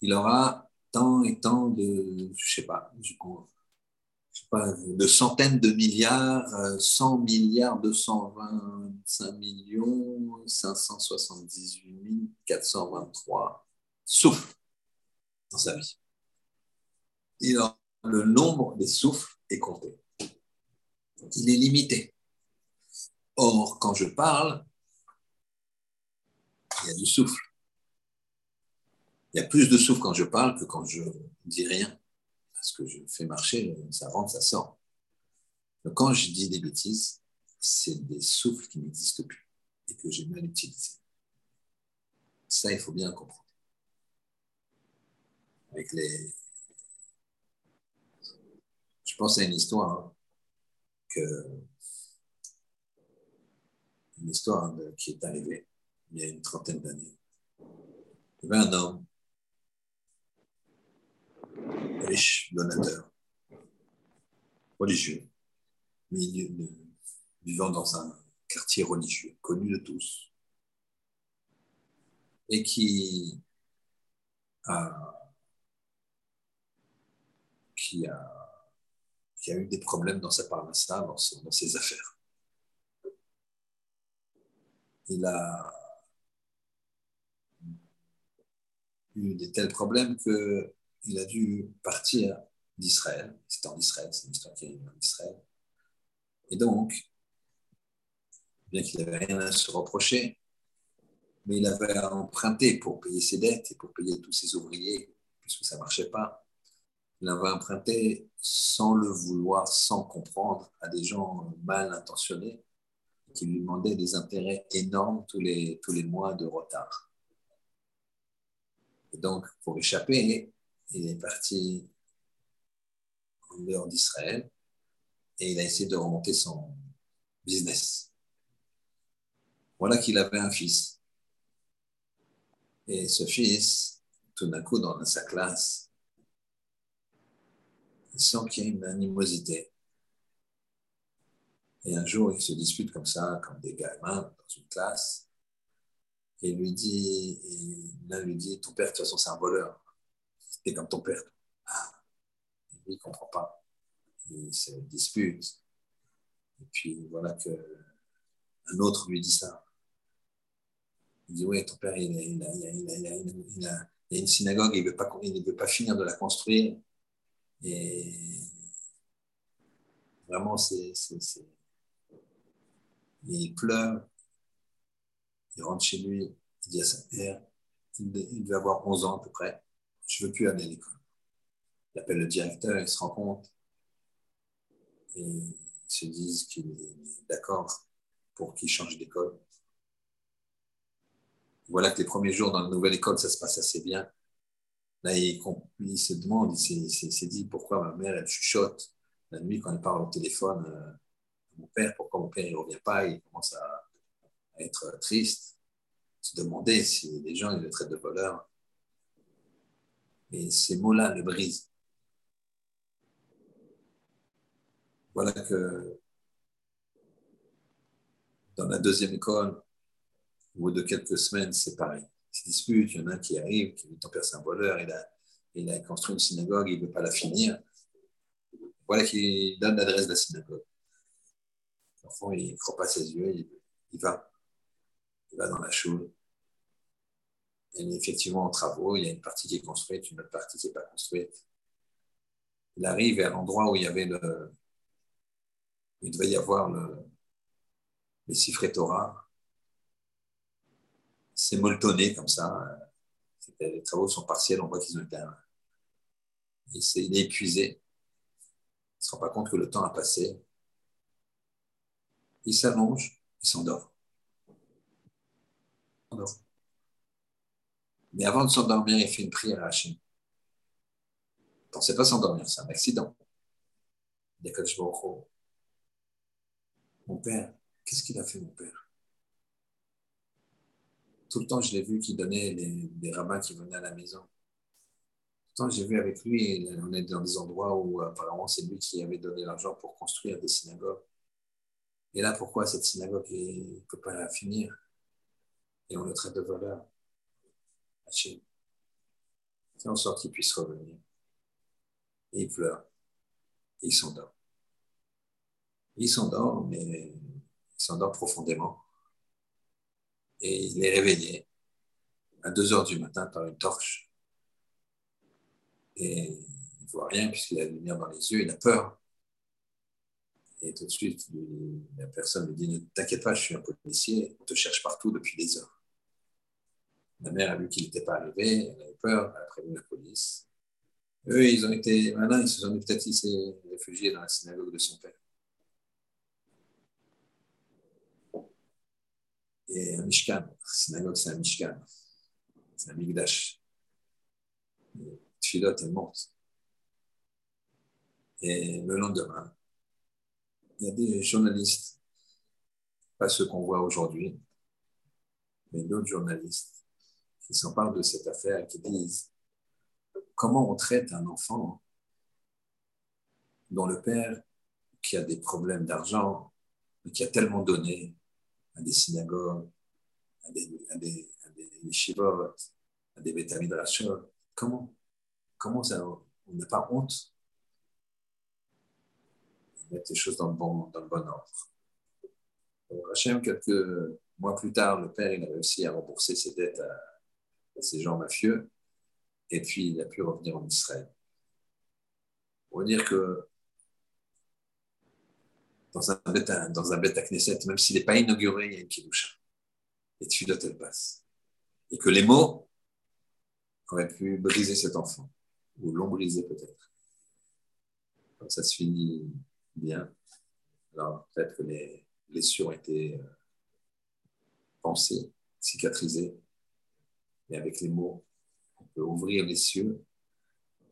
il aura tant et tant de, je sais pas, je crois, de centaines de milliards, 100 euh, milliards, 225 millions, 578 423 souffles dans sa vie. Et le nombre des souffles est compté. Il est limité. Or, quand je parle, il y a du souffle. Il y a plus de souffle quand je parle que quand je dis rien parce que je fais marcher, ça rentre, ça sort. Donc, quand je dis des bêtises, c'est des souffles qui n'existent plus et que j'ai mal utilisés. Ça, il faut bien comprendre. Avec les... Je pense à une histoire hein, une histoire qui est arrivée il y a une trentaine d'années. Il y avait un homme riche donateur, religieux, vivant dans un quartier religieux, connu de tous, et qui a, qui a, qui a eu des problèmes dans sa parnassa, dans, dans ses affaires. Il a eu des tels problèmes que il a dû partir d'Israël. C'était en Israël, c'est une histoire qui est en Israël. Et donc, bien qu'il n'avait rien à se reprocher, mais il avait emprunté pour payer ses dettes et pour payer tous ses ouvriers, puisque ça ne marchait pas. il avait emprunté sans le vouloir, sans comprendre, à des gens mal intentionnés qui lui demandaient des intérêts énormes tous les, tous les mois de retard. Et donc, pour échapper, il est parti en dehors d'Israël et il a essayé de remonter son business. Voilà qu'il avait un fils. Et ce fils, tout d'un coup, dans sa classe, il sent qu'il y a une animosité. Et un jour, il se dispute comme ça, comme des gamins dans une classe. Et lui dit, l'un lui dit, ton père, de toute façon, c'est un voleur. C'était comme ton père. Ah, lui, il ne comprend pas. Il se dispute. Et puis voilà que un autre lui dit ça. Il dit, oui, ton père, il, a, une synagogue, il ne veut, pas, veut pas finir de la construire. Et vraiment, c'est. Il pleure, il rentre chez lui, il dit à sa mère, il devait avoir 11 ans à peu près, je ne veux plus aller à l'école. Il appelle le directeur, il se rend compte, et ils se disent qu'il est d'accord pour qu'il change d'école. Voilà que les premiers jours dans la nouvelle école, ça se passe assez bien. Là, il, se demande, il s'est dit pourquoi ma mère, elle chuchote la nuit quand elle parle au téléphone euh, à mon père, pourquoi mon père ne revient pas, il commence à, être triste, se demander si les gens ils le traitent de voleur. Mais ces mots-là le brisent. Voilà que dans la deuxième école, au bout de quelques semaines, c'est pareil se disputent. Il y en a un qui arrive, qui dit Ton père, c'est un voleur, il a, il a construit une synagogue, il ne veut pas la finir. Voilà qu'il donne l'adresse de la synagogue. L'enfant, il ne croit pas ses yeux, il, va. Il va dans la choule. Il est effectivement en travaux, il y a une partie qui est construite, une autre partie qui n'est pas construite. Il arrive à l'endroit où il y avait le. Il devait y avoir le, les Torah c'est molletonné comme ça. Les travaux sont partiels, on voit qu'ils ont été. Il est épuisé. Il ne se rend pas compte que le temps a passé. Il s'allonge, il s'endort. Mais avant de s'endormir, il fait une prière à Hachem. Il ne pensait pas s'endormir, c'est un accident. Il dit à Mon père, qu'est-ce qu'il a fait, mon père? Tout le temps, je l'ai vu qu'il donnait des, rabbins qui venaient à la maison. Tout le temps, j'ai vu avec lui, on est dans des endroits où apparemment c'est lui qui avait donné l'argent pour construire des synagogues. Et là, pourquoi cette synagogue ne peut pas la finir? Et on le traite de voleur. Fais en sorte qu'il puisse revenir. Et il pleure. Et il s'endort. Il s'endort, mais il s'endort profondément et il est réveillé à 2 heures du matin par une torche. Et il ne voit rien puisqu'il a la lumière dans les yeux, il a peur. Et tout de suite, la personne lui dit Ne t'inquiète pas, je suis un policier, on te cherche partout depuis des heures. La mère a vu qu'il n'était pas arrivé, elle avait peur, elle a prévenu la police. Eux, ils ont été malins, ils se sont peut-être réfugiés dans la synagogue de son père. et un Mishkan. synagogue, c'est un Mishkan. C'est un Migdash. Tfilot, elle monte. Et le lendemain, il y a des journalistes, pas ceux qu'on voit aujourd'hui, mais d'autres journalistes qui s'emparent de cette affaire qui disent comment on traite un enfant dont le père, qui a des problèmes d'argent, mais qui a tellement donné, à des synagogues, à des, à à des yeshivot, à des bétamidrashot. Comment Comment ça On n'a pas honte Mettre les choses dans le bon, dans le bon ordre? Hachem, quelques mois plus tard, le père il a réussi à rembourser ses dettes ces gens mafieux et puis il a pu revenir en Israël. Pour dire que dans un bête, dans un Knesset, même s'il n'est pas inauguré, il y a une kidusha. Et tu dois elle passe. Et que les mots auraient pu briser cet enfant, ou l'ont brisé peut-être. ça se finit bien. Alors, peut-être que les blessures ont été euh, pensées, cicatrisées, mais avec les mots, on peut ouvrir les cieux,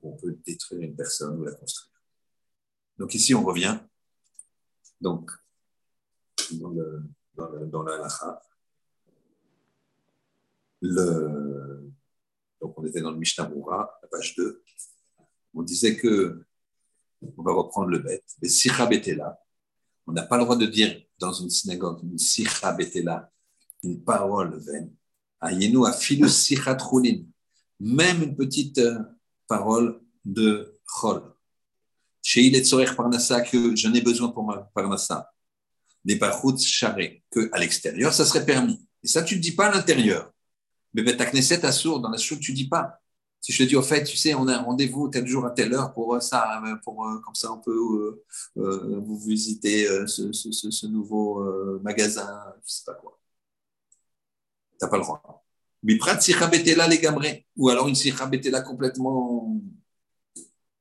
on peut détruire une personne ou la construire. Donc ici, on revient donc, dans, le, la Le, donc, on était dans le Mishnah Moura, la page 2. On disait que, on va reprendre le bête, le Sikha Betela. On n'a pas le droit de dire dans une synagogue une Sikha Betela, une parole vaine. Ayenu a Sikha Trulin. Même une petite euh, parole de Chol. Chez il est que j'en ai besoin pour ma Parnassa. Des Bachout Charé, que à l'extérieur, ça serait permis. Et ça, tu ne dis pas à l'intérieur. Mais ta Knesset sourd dans la chute, tu dis pas. Si je te dis, au fait, tu sais, on a un rendez-vous tel jour à telle heure pour ça, pour, euh, comme ça, on peut euh, euh, vous visiter ce, ce, ce, nouveau magasin, je sais pas quoi. Tu n'as pas le droit. Mais prat là les. Ou alors une là complètement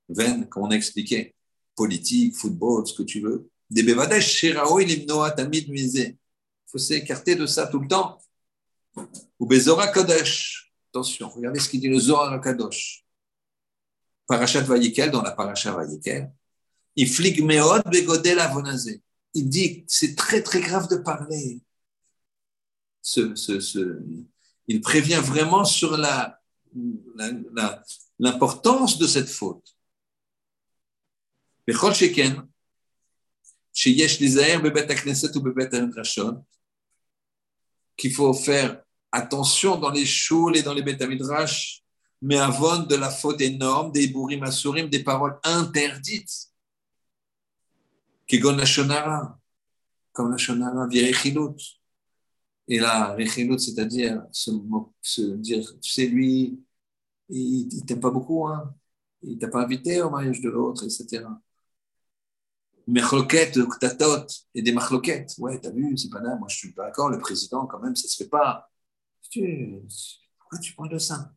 vaine, comme on a expliqué. Politique, football, ce que tu veux. Des bevadesh, shirao, il tamid misé. Il faut s'écarter de ça tout le temps. Ou Bezora Kodesh. Attention, regardez ce qu'il dit le Zohar Kadosh. Parachat Vayikel, dans la Parachat Vayikel. Il flig meod begodel avonazé. Il dit c'est très très grave de parler. Ce, ce, ce, il prévient vraiment sur la, l'importance de cette faute. Sheken, sheyesh lizaher bebet knesset ou bebet rashon, qu'il faut faire attention dans les choules et dans les bétamidrash, mais avant de la faute énorme des bourim asurim, des paroles interdites. Kegon la shonara, comme la shonara, virechilut. Et là, rechilut, c'est-à-dire se, dire, tu sais, lui, il ne t'aime pas beaucoup, hein. il ne t'a pas invité au mariage de l'autre, etc. Mechloquet, ktatot, et des machloquettes. Ouais, t'as vu, c'est pas là, moi je suis pas d'accord, le président, quand même, ça se fait pas. Pourquoi tu parles de ça?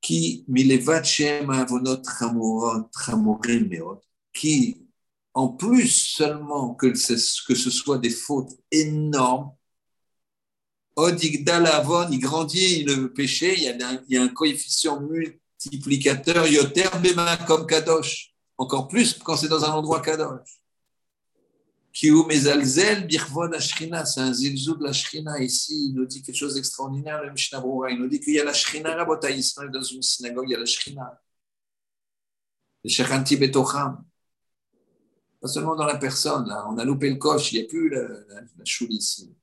Qui, qui, en plus seulement que ce, que ce soit des fautes énormes, Odigdalavon, il grandit il y, a un, il y a un coefficient multiplicateur, Yoter Bema comme Kadosh, encore plus quand c'est dans un endroit Kadosh. Kiou Mezalzel, Birvon Ashrina, c'est un zilzou de la Shrina. Ici, il nous dit quelque chose d'extraordinaire, le Mishnah. Il nous dit qu'il y a la Shrina Rabota Israël dans une synagogue, il y a la Shrina. Le Shechanti Betocham. Pas seulement dans la personne, là. on a loupé le coche, il n'y a plus la, choule ici.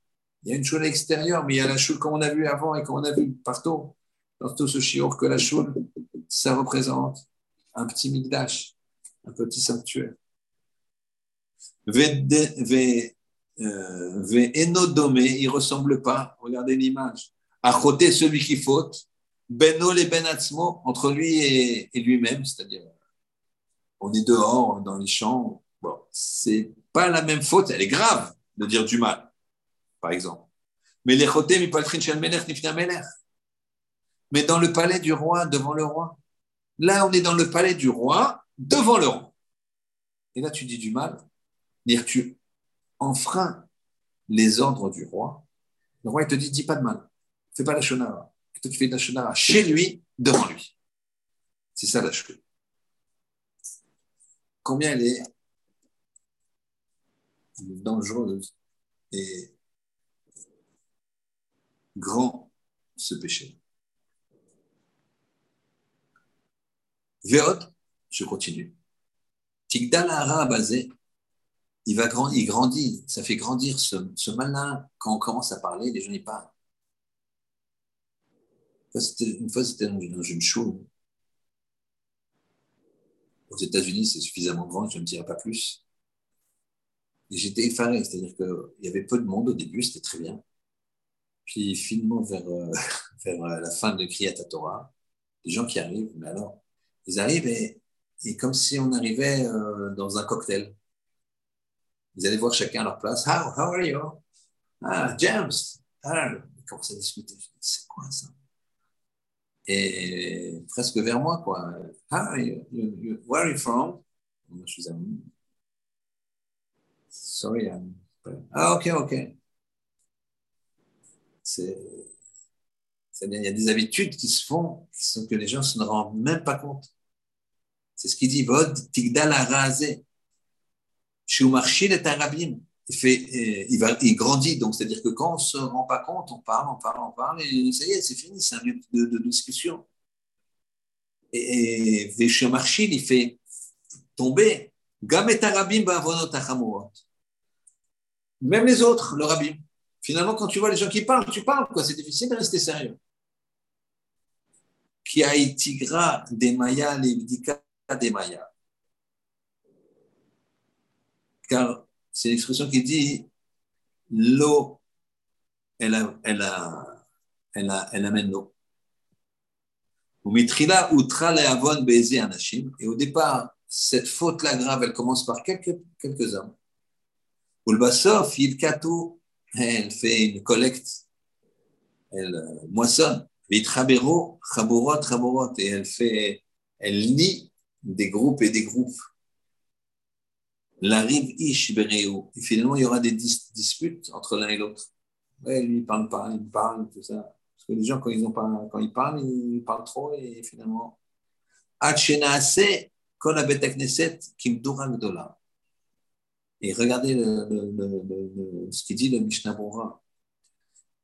Il y a une choule extérieure, mais il y a la choule comme on a vu avant et comme on a vu partout. Dans tout ce chiour que la choule, ça représente un petit migdash, un petit sanctuaire. Euh, Enodome, il ne ressemble pas, regardez l'image. À côté, celui qui faute, Beno le Benatzmo, entre lui et, lui-même, c'est-à-dire, on est dehors, dans les champs. C'est pas la même faute, elle est grave de dire du mal, par exemple. Mais les mais dans le palais du roi, devant le roi. Là, on est dans le palais du roi, devant le roi. Et là, tu dis du mal, dire tu enfreins les ordres du roi, le roi il te dit dis pas de mal, fais pas la shonara. tu fais la shonara chez lui, devant lui. C'est ça la chose. Combien elle est dangereuse et grand ce péché. Véot, je continue. Tigdal basé il va grandir, il grandit, ça fait grandir ce, malin. Quand on commence à parler, les gens n'y parlent. Une fois, c'était dans une, dans Aux États-Unis, c'est suffisamment grand, je ne dirai pas plus. J'étais effaré, c'est-à-dire qu'il y avait peu de monde au début, c'était très bien. Puis finalement, vers, euh, vers la fin de Kriyat Torah, les gens qui arrivent, mais alors, ils arrivent et, et comme si on arrivait euh, dans un cocktail. Ils allaient voir chacun à leur place. How, how are you? Ah, James. Ah, ils commençaient à discuter. C'est quoi ça? et presque vers moi, quoi. Hi, where are you from? Je suis Sorry, I'm... Ah, ok, ok. C'est il y a des habitudes qui se font qui sont, que les gens ne se rendent même pas compte. C'est ce qu'il dit, Vod tigdal arazé. Shumarchil est arabim. Il, fait, euh, il, va, il grandit, donc c'est-à-dire que quand on ne se rend pas compte, on parle, on parle, on parle, et ça y est, c'est fini, c'est un lieu de, discussion. Et, et il fait tomber Même les autres, le rabim. Finalement, quand tu vois les gens qui parlent, tu parles. C'est difficile de rester sérieux qui a itigra des mayas, les des mayas. Car c'est l'expression qui dit l'eau, elle, elle, elle, elle amène l'eau. Et au départ, cette faute-là grave, elle commence par quelques, quelques hommes. elle fait une collecte, elle moissonne. Et elle fait, elle lie des groupes et des groupes. La rive Ish Et finalement, il y aura des disputes entre l'un et l'autre. Ouais, lui, il parle pas, il parle, tout ça. Parce que les gens, quand ils, ont pas, quand ils parlent, ils parlent trop et finalement. Et regardez le, le, le, ce qu'il dit le Mishnah Bora.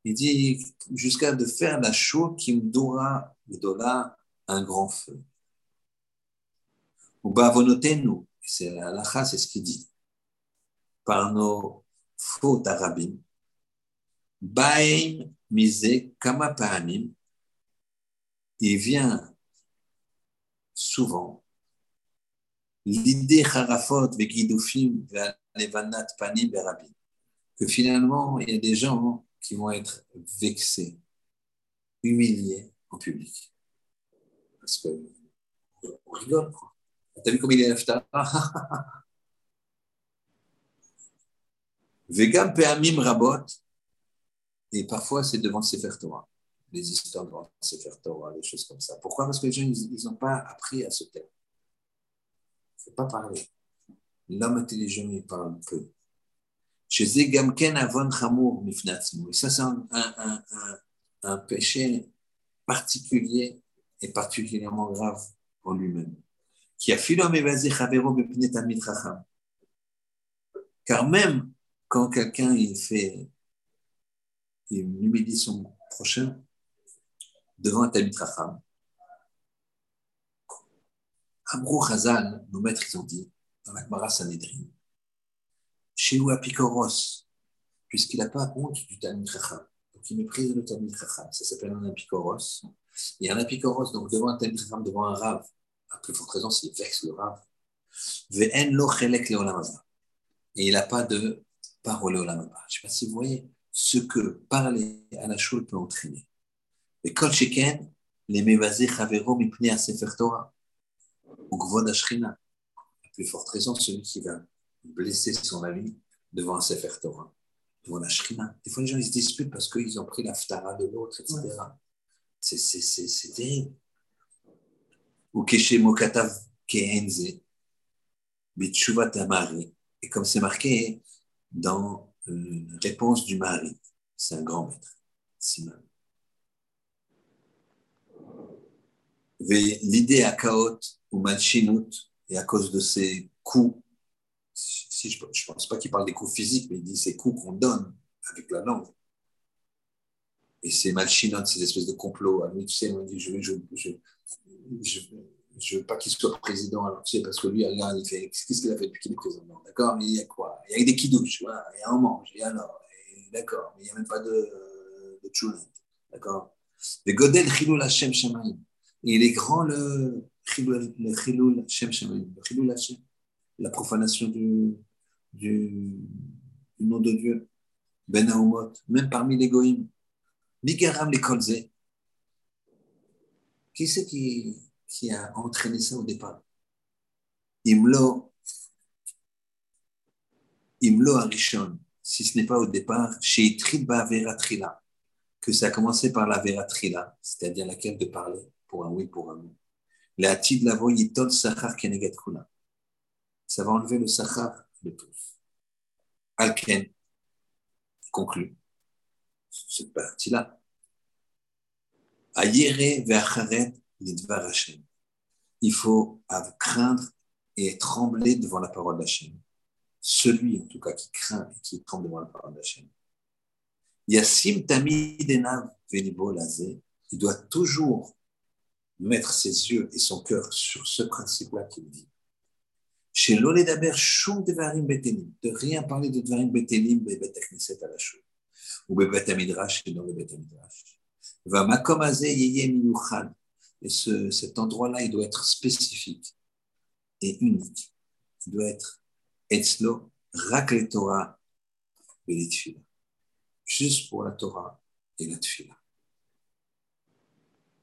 Il dit jusqu'à de faire la qui me donnera un grand feu. Ou nous, c'est la c'est ce qu'il dit. Par nos fautes arabim, baim mise kama il vient souvent l'idée harafot vegidufim levanat panim berabim que finalement il y a des gens qui vont être vexés, humiliés en public. Parce que on rigole, quoi. T'as vu comme il est Naftara Vegam pe'amim rabot, et parfois c'est devant Sefer Torah, les histoires devant Sefer Torah, des choses comme ça. Pourquoi? Parce que les gens, ils n'ont pas appris à se taire. Pas parler. L'homme intelligent, il parle peu. Et ça, c'est un, un, un, un, péché particulier et particulièrement grave en lui-même. Qui a Car même quand quelqu'un il fait, il humilie son prochain devant un Tamid Racham, Amrou Chazal, nos maîtres, ils ont dit, dans la Gemara Sanhedrin, chez Apicoros, puisqu'il n'a pas honte du Talmud Chacham. Donc il méprise le Talmud Chacham. Ça s'appelle un Apicoros. Et un Apicoros, donc devant un Talmud Chacham, devant un Rav, à plus forte raison s'il vexe le Rav, Ve'en lo Et il n'a pas de parole Je ne sais pas si vous voyez ce que parler à la peut entraîner. Et kol les chavero Torah, ou gvod ashrina. À plus forte raison, celui qui va blesser son ami devant un Sefer Torah, Shrina. Des fois, les gens ils se disputent parce qu'ils ont pris la ftara de l'autre, etc. C'est terrible. Ou Keshe Mokatav Keenze, Bitshuva Tamari. Et comme c'est marqué dans la euh, réponse du mari, c'est un grand maître, Simon. L'idée à Kaot ou Malchinut, et à cause de ces coups si je ne pense pas qu'il parle des coups physiques, mais il dit ces coups qu'on donne avec la langue. Et c'est malchinote, ces espèces de complots. À lui, tu sais, on dit, je veux, je, je, je, veux pas qu'il soit président. Alors, tu sais, parce que lui, regarde, il fait, qu'est-ce qu'il a fait depuis qu'il est président? D'accord, mais il y a quoi? Il y a des kidouches, voilà, il y a un mange, et alors, d'accord, mais il n'y a même pas de, de tchoulet, d'accord? Le Godel Chilul Hashem Shemaim. Il est grand le La profanation du, du, nom de Dieu, Ben même parmi les goïms. Migaram les Kolze. Qui c'est qui, qui a entraîné ça au départ? Imlo, Imlo Arishon, si ce n'est pas au départ, chez Triba Veratrila, que ça a commencé par la Veratrila, c'est-à-dire laquelle de parler, pour un oui, pour un non. Ça va enlever le sachar de tous. Alken conclut cette partie-là. Il faut craindre et trembler devant la parole d'Hachem. Celui, en tout cas, qui craint et qui tremble devant la parole d'Hachem. Yassim tamidenav lazé. Il doit toujours mettre ses yeux et son cœur sur ce principe-là qu'il dit. Chez l'Oledaber Shum Devarim Betelim, de rien parler de Devarim Betelim, Bebet Akneset à la ou Bebet Amidrash, et dans le Bet. Va Makomazé Yeye Miyuchad, et ce, cet endroit-là, il doit être spécifique et unique. Il doit être Etzlo, Rak Torah, et Juste pour la Torah et la Tfila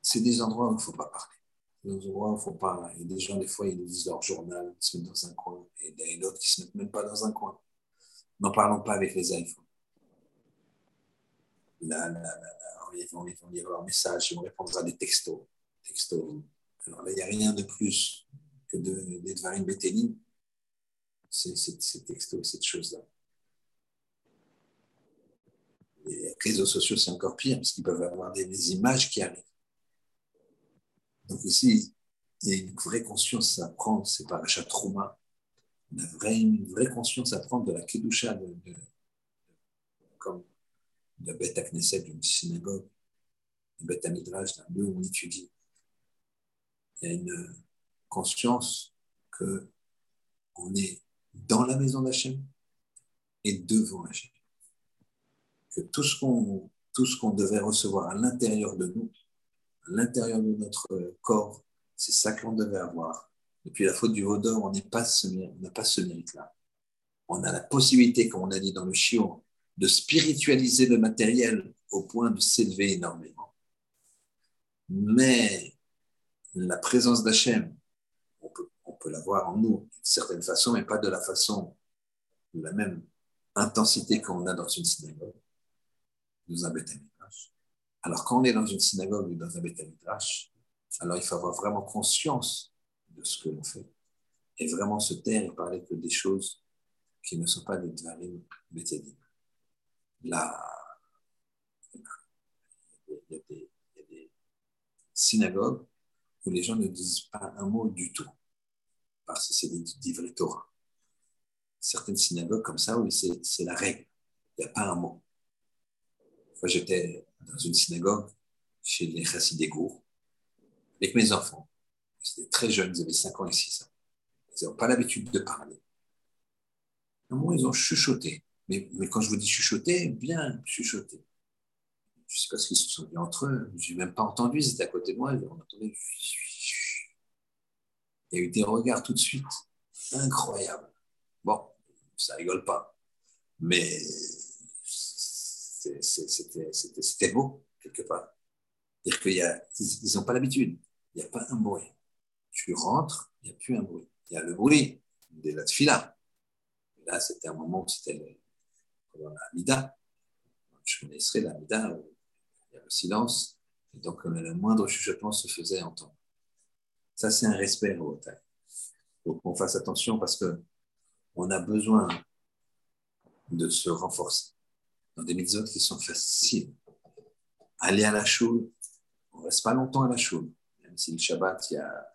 c'est des endroits où il ne faut pas parler. Des endroits où il ne faut pas. A des gens, des fois, ils lisent leur journal, ils se mettent dans un coin, et d'autres qui ne se mettent même pas dans un coin. N'en parlons pas avec les iPhones. Là, là, là, ils, vont, ils vont lire leurs messages, ils vont répondre à des textos. textos. Alors là, il n'y a rien de plus que d'être vers une bétéline. C'est ces textos, cette chose-là. Les réseaux sociaux, c'est encore pire, parce qu'ils peuvent avoir des images qui arrivent. Donc ici, il y a une vraie conscience à prendre, c'est pas achat trauma, une vraie, une vraie conscience à prendre de la Kedusha, de, comme de Beth Knesset d'une synagogue, de Beth Midrash, d'un lieu où on étudie. Il y a une conscience que on est dans la maison d'Hachem et devant Hachem. Que tout ce qu'on tout ce qu'on devait recevoir à l'intérieur de nous, l'intérieur de notre corps. C'est ça qu'on devait avoir. Depuis la faute du Vaudor, on n'a pas ce, ce mérite-là. On a la possibilité, comme on a dit dans le chiot, de spiritualiser le matériel au point de s'élever énormément. Mais la présence d'Hachem, on peut, on peut l'avoir en nous d'une certaine façon, mais pas de la façon, de la même intensité qu'on a dans une synagogue, nous embêtons. Alors, quand on est dans une synagogue ou dans un Beth alors il faut avoir vraiment conscience de ce que l'on fait et vraiment se taire et parler que des choses qui ne sont pas des Dvarim Betedim. Là, il y, a des, synagogues où les gens ne disent pas un mot du tout, parce que c'est des Torah. Certaines synagogues comme ça, où c'est la règle, il n'y a pas un mot. Moi, j'étais dans une synagogue chez les Chassidégour avec mes enfants. Ils étaient très jeunes, ils avaient 5 ans et 6 ans. Ils n'avaient pas l'habitude de parler. À un moment, ils ont chuchoté. Mais, quand je vous dis chuchoter, bien chuchoter. Je ne sais pas ce qu'ils se sont dit entre eux. Je n'ai même pas entendu, ils étaient à côté de moi. Ont entendu. Il y a eu des regards tout de suite incroyables. Bon, ça rigole pas. Mais c'était beau, quelque part. dire qu'ils n'ont pas l'habitude. Il n'y a pas un bruit. Tu rentres, il n'y a plus un bruit. Il y a le bruit de la tfila. Là, c'était un moment où c'était la mida. Je connaissais la mida où il y a le silence. Et donc, le moindre chuchotement se faisait entendre. Ça, c'est un respect au Il faut qu'on fasse attention parce que on a besoin de se renforcer dans des mitzvot qui sont faciles. Aller à la choule, on ne reste pas longtemps à la choule. Même si le Shabbat, il y a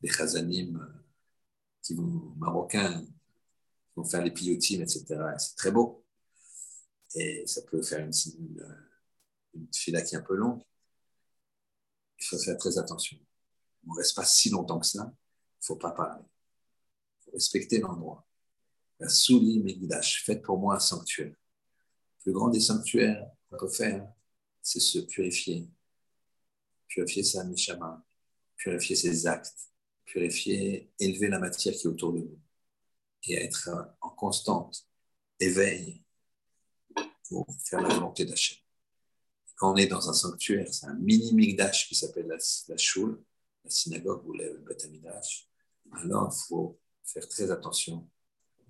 des chazanim euh, qui marocains qui vont faire les pilotimes, etc. C'est très beau. Et ça peut faire une, une, fila qui est un peu longue. Il faut faire très attention. On ne reste pas si longtemps que ça. Il ne faut pas parler. Il faut respecter l'endroit. La Souli Megdash, faites pour moi un sanctuaire le grand des sanctuaires qu'on peut faire, c'est se purifier. Purifier sa neshama, purifier ses actes, purifier, élever la matière qui est autour de nous et être en constante éveil pour faire la volonté d'Hachem. Quand on est dans un sanctuaire, c'est un mini migdash qui s'appelle la, la shul, la synagogue ou le Beth alors il faut faire très attention.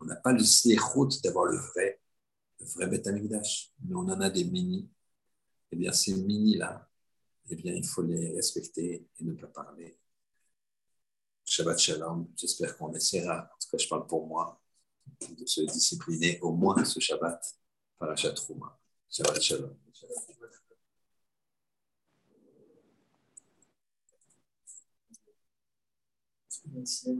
On n'a pas le route d'avoir le vrai, vrai Beth mais on en a des mini. Eh bien, ces mini-là, eh bien, il faut les respecter et ne pas parler. Shabbat Shalom, j'espère qu'on essaiera, en tout cas je parle pour moi, de se discipliner au moins ce Shabbat par la Trouma. Shabbat Shalom. Merci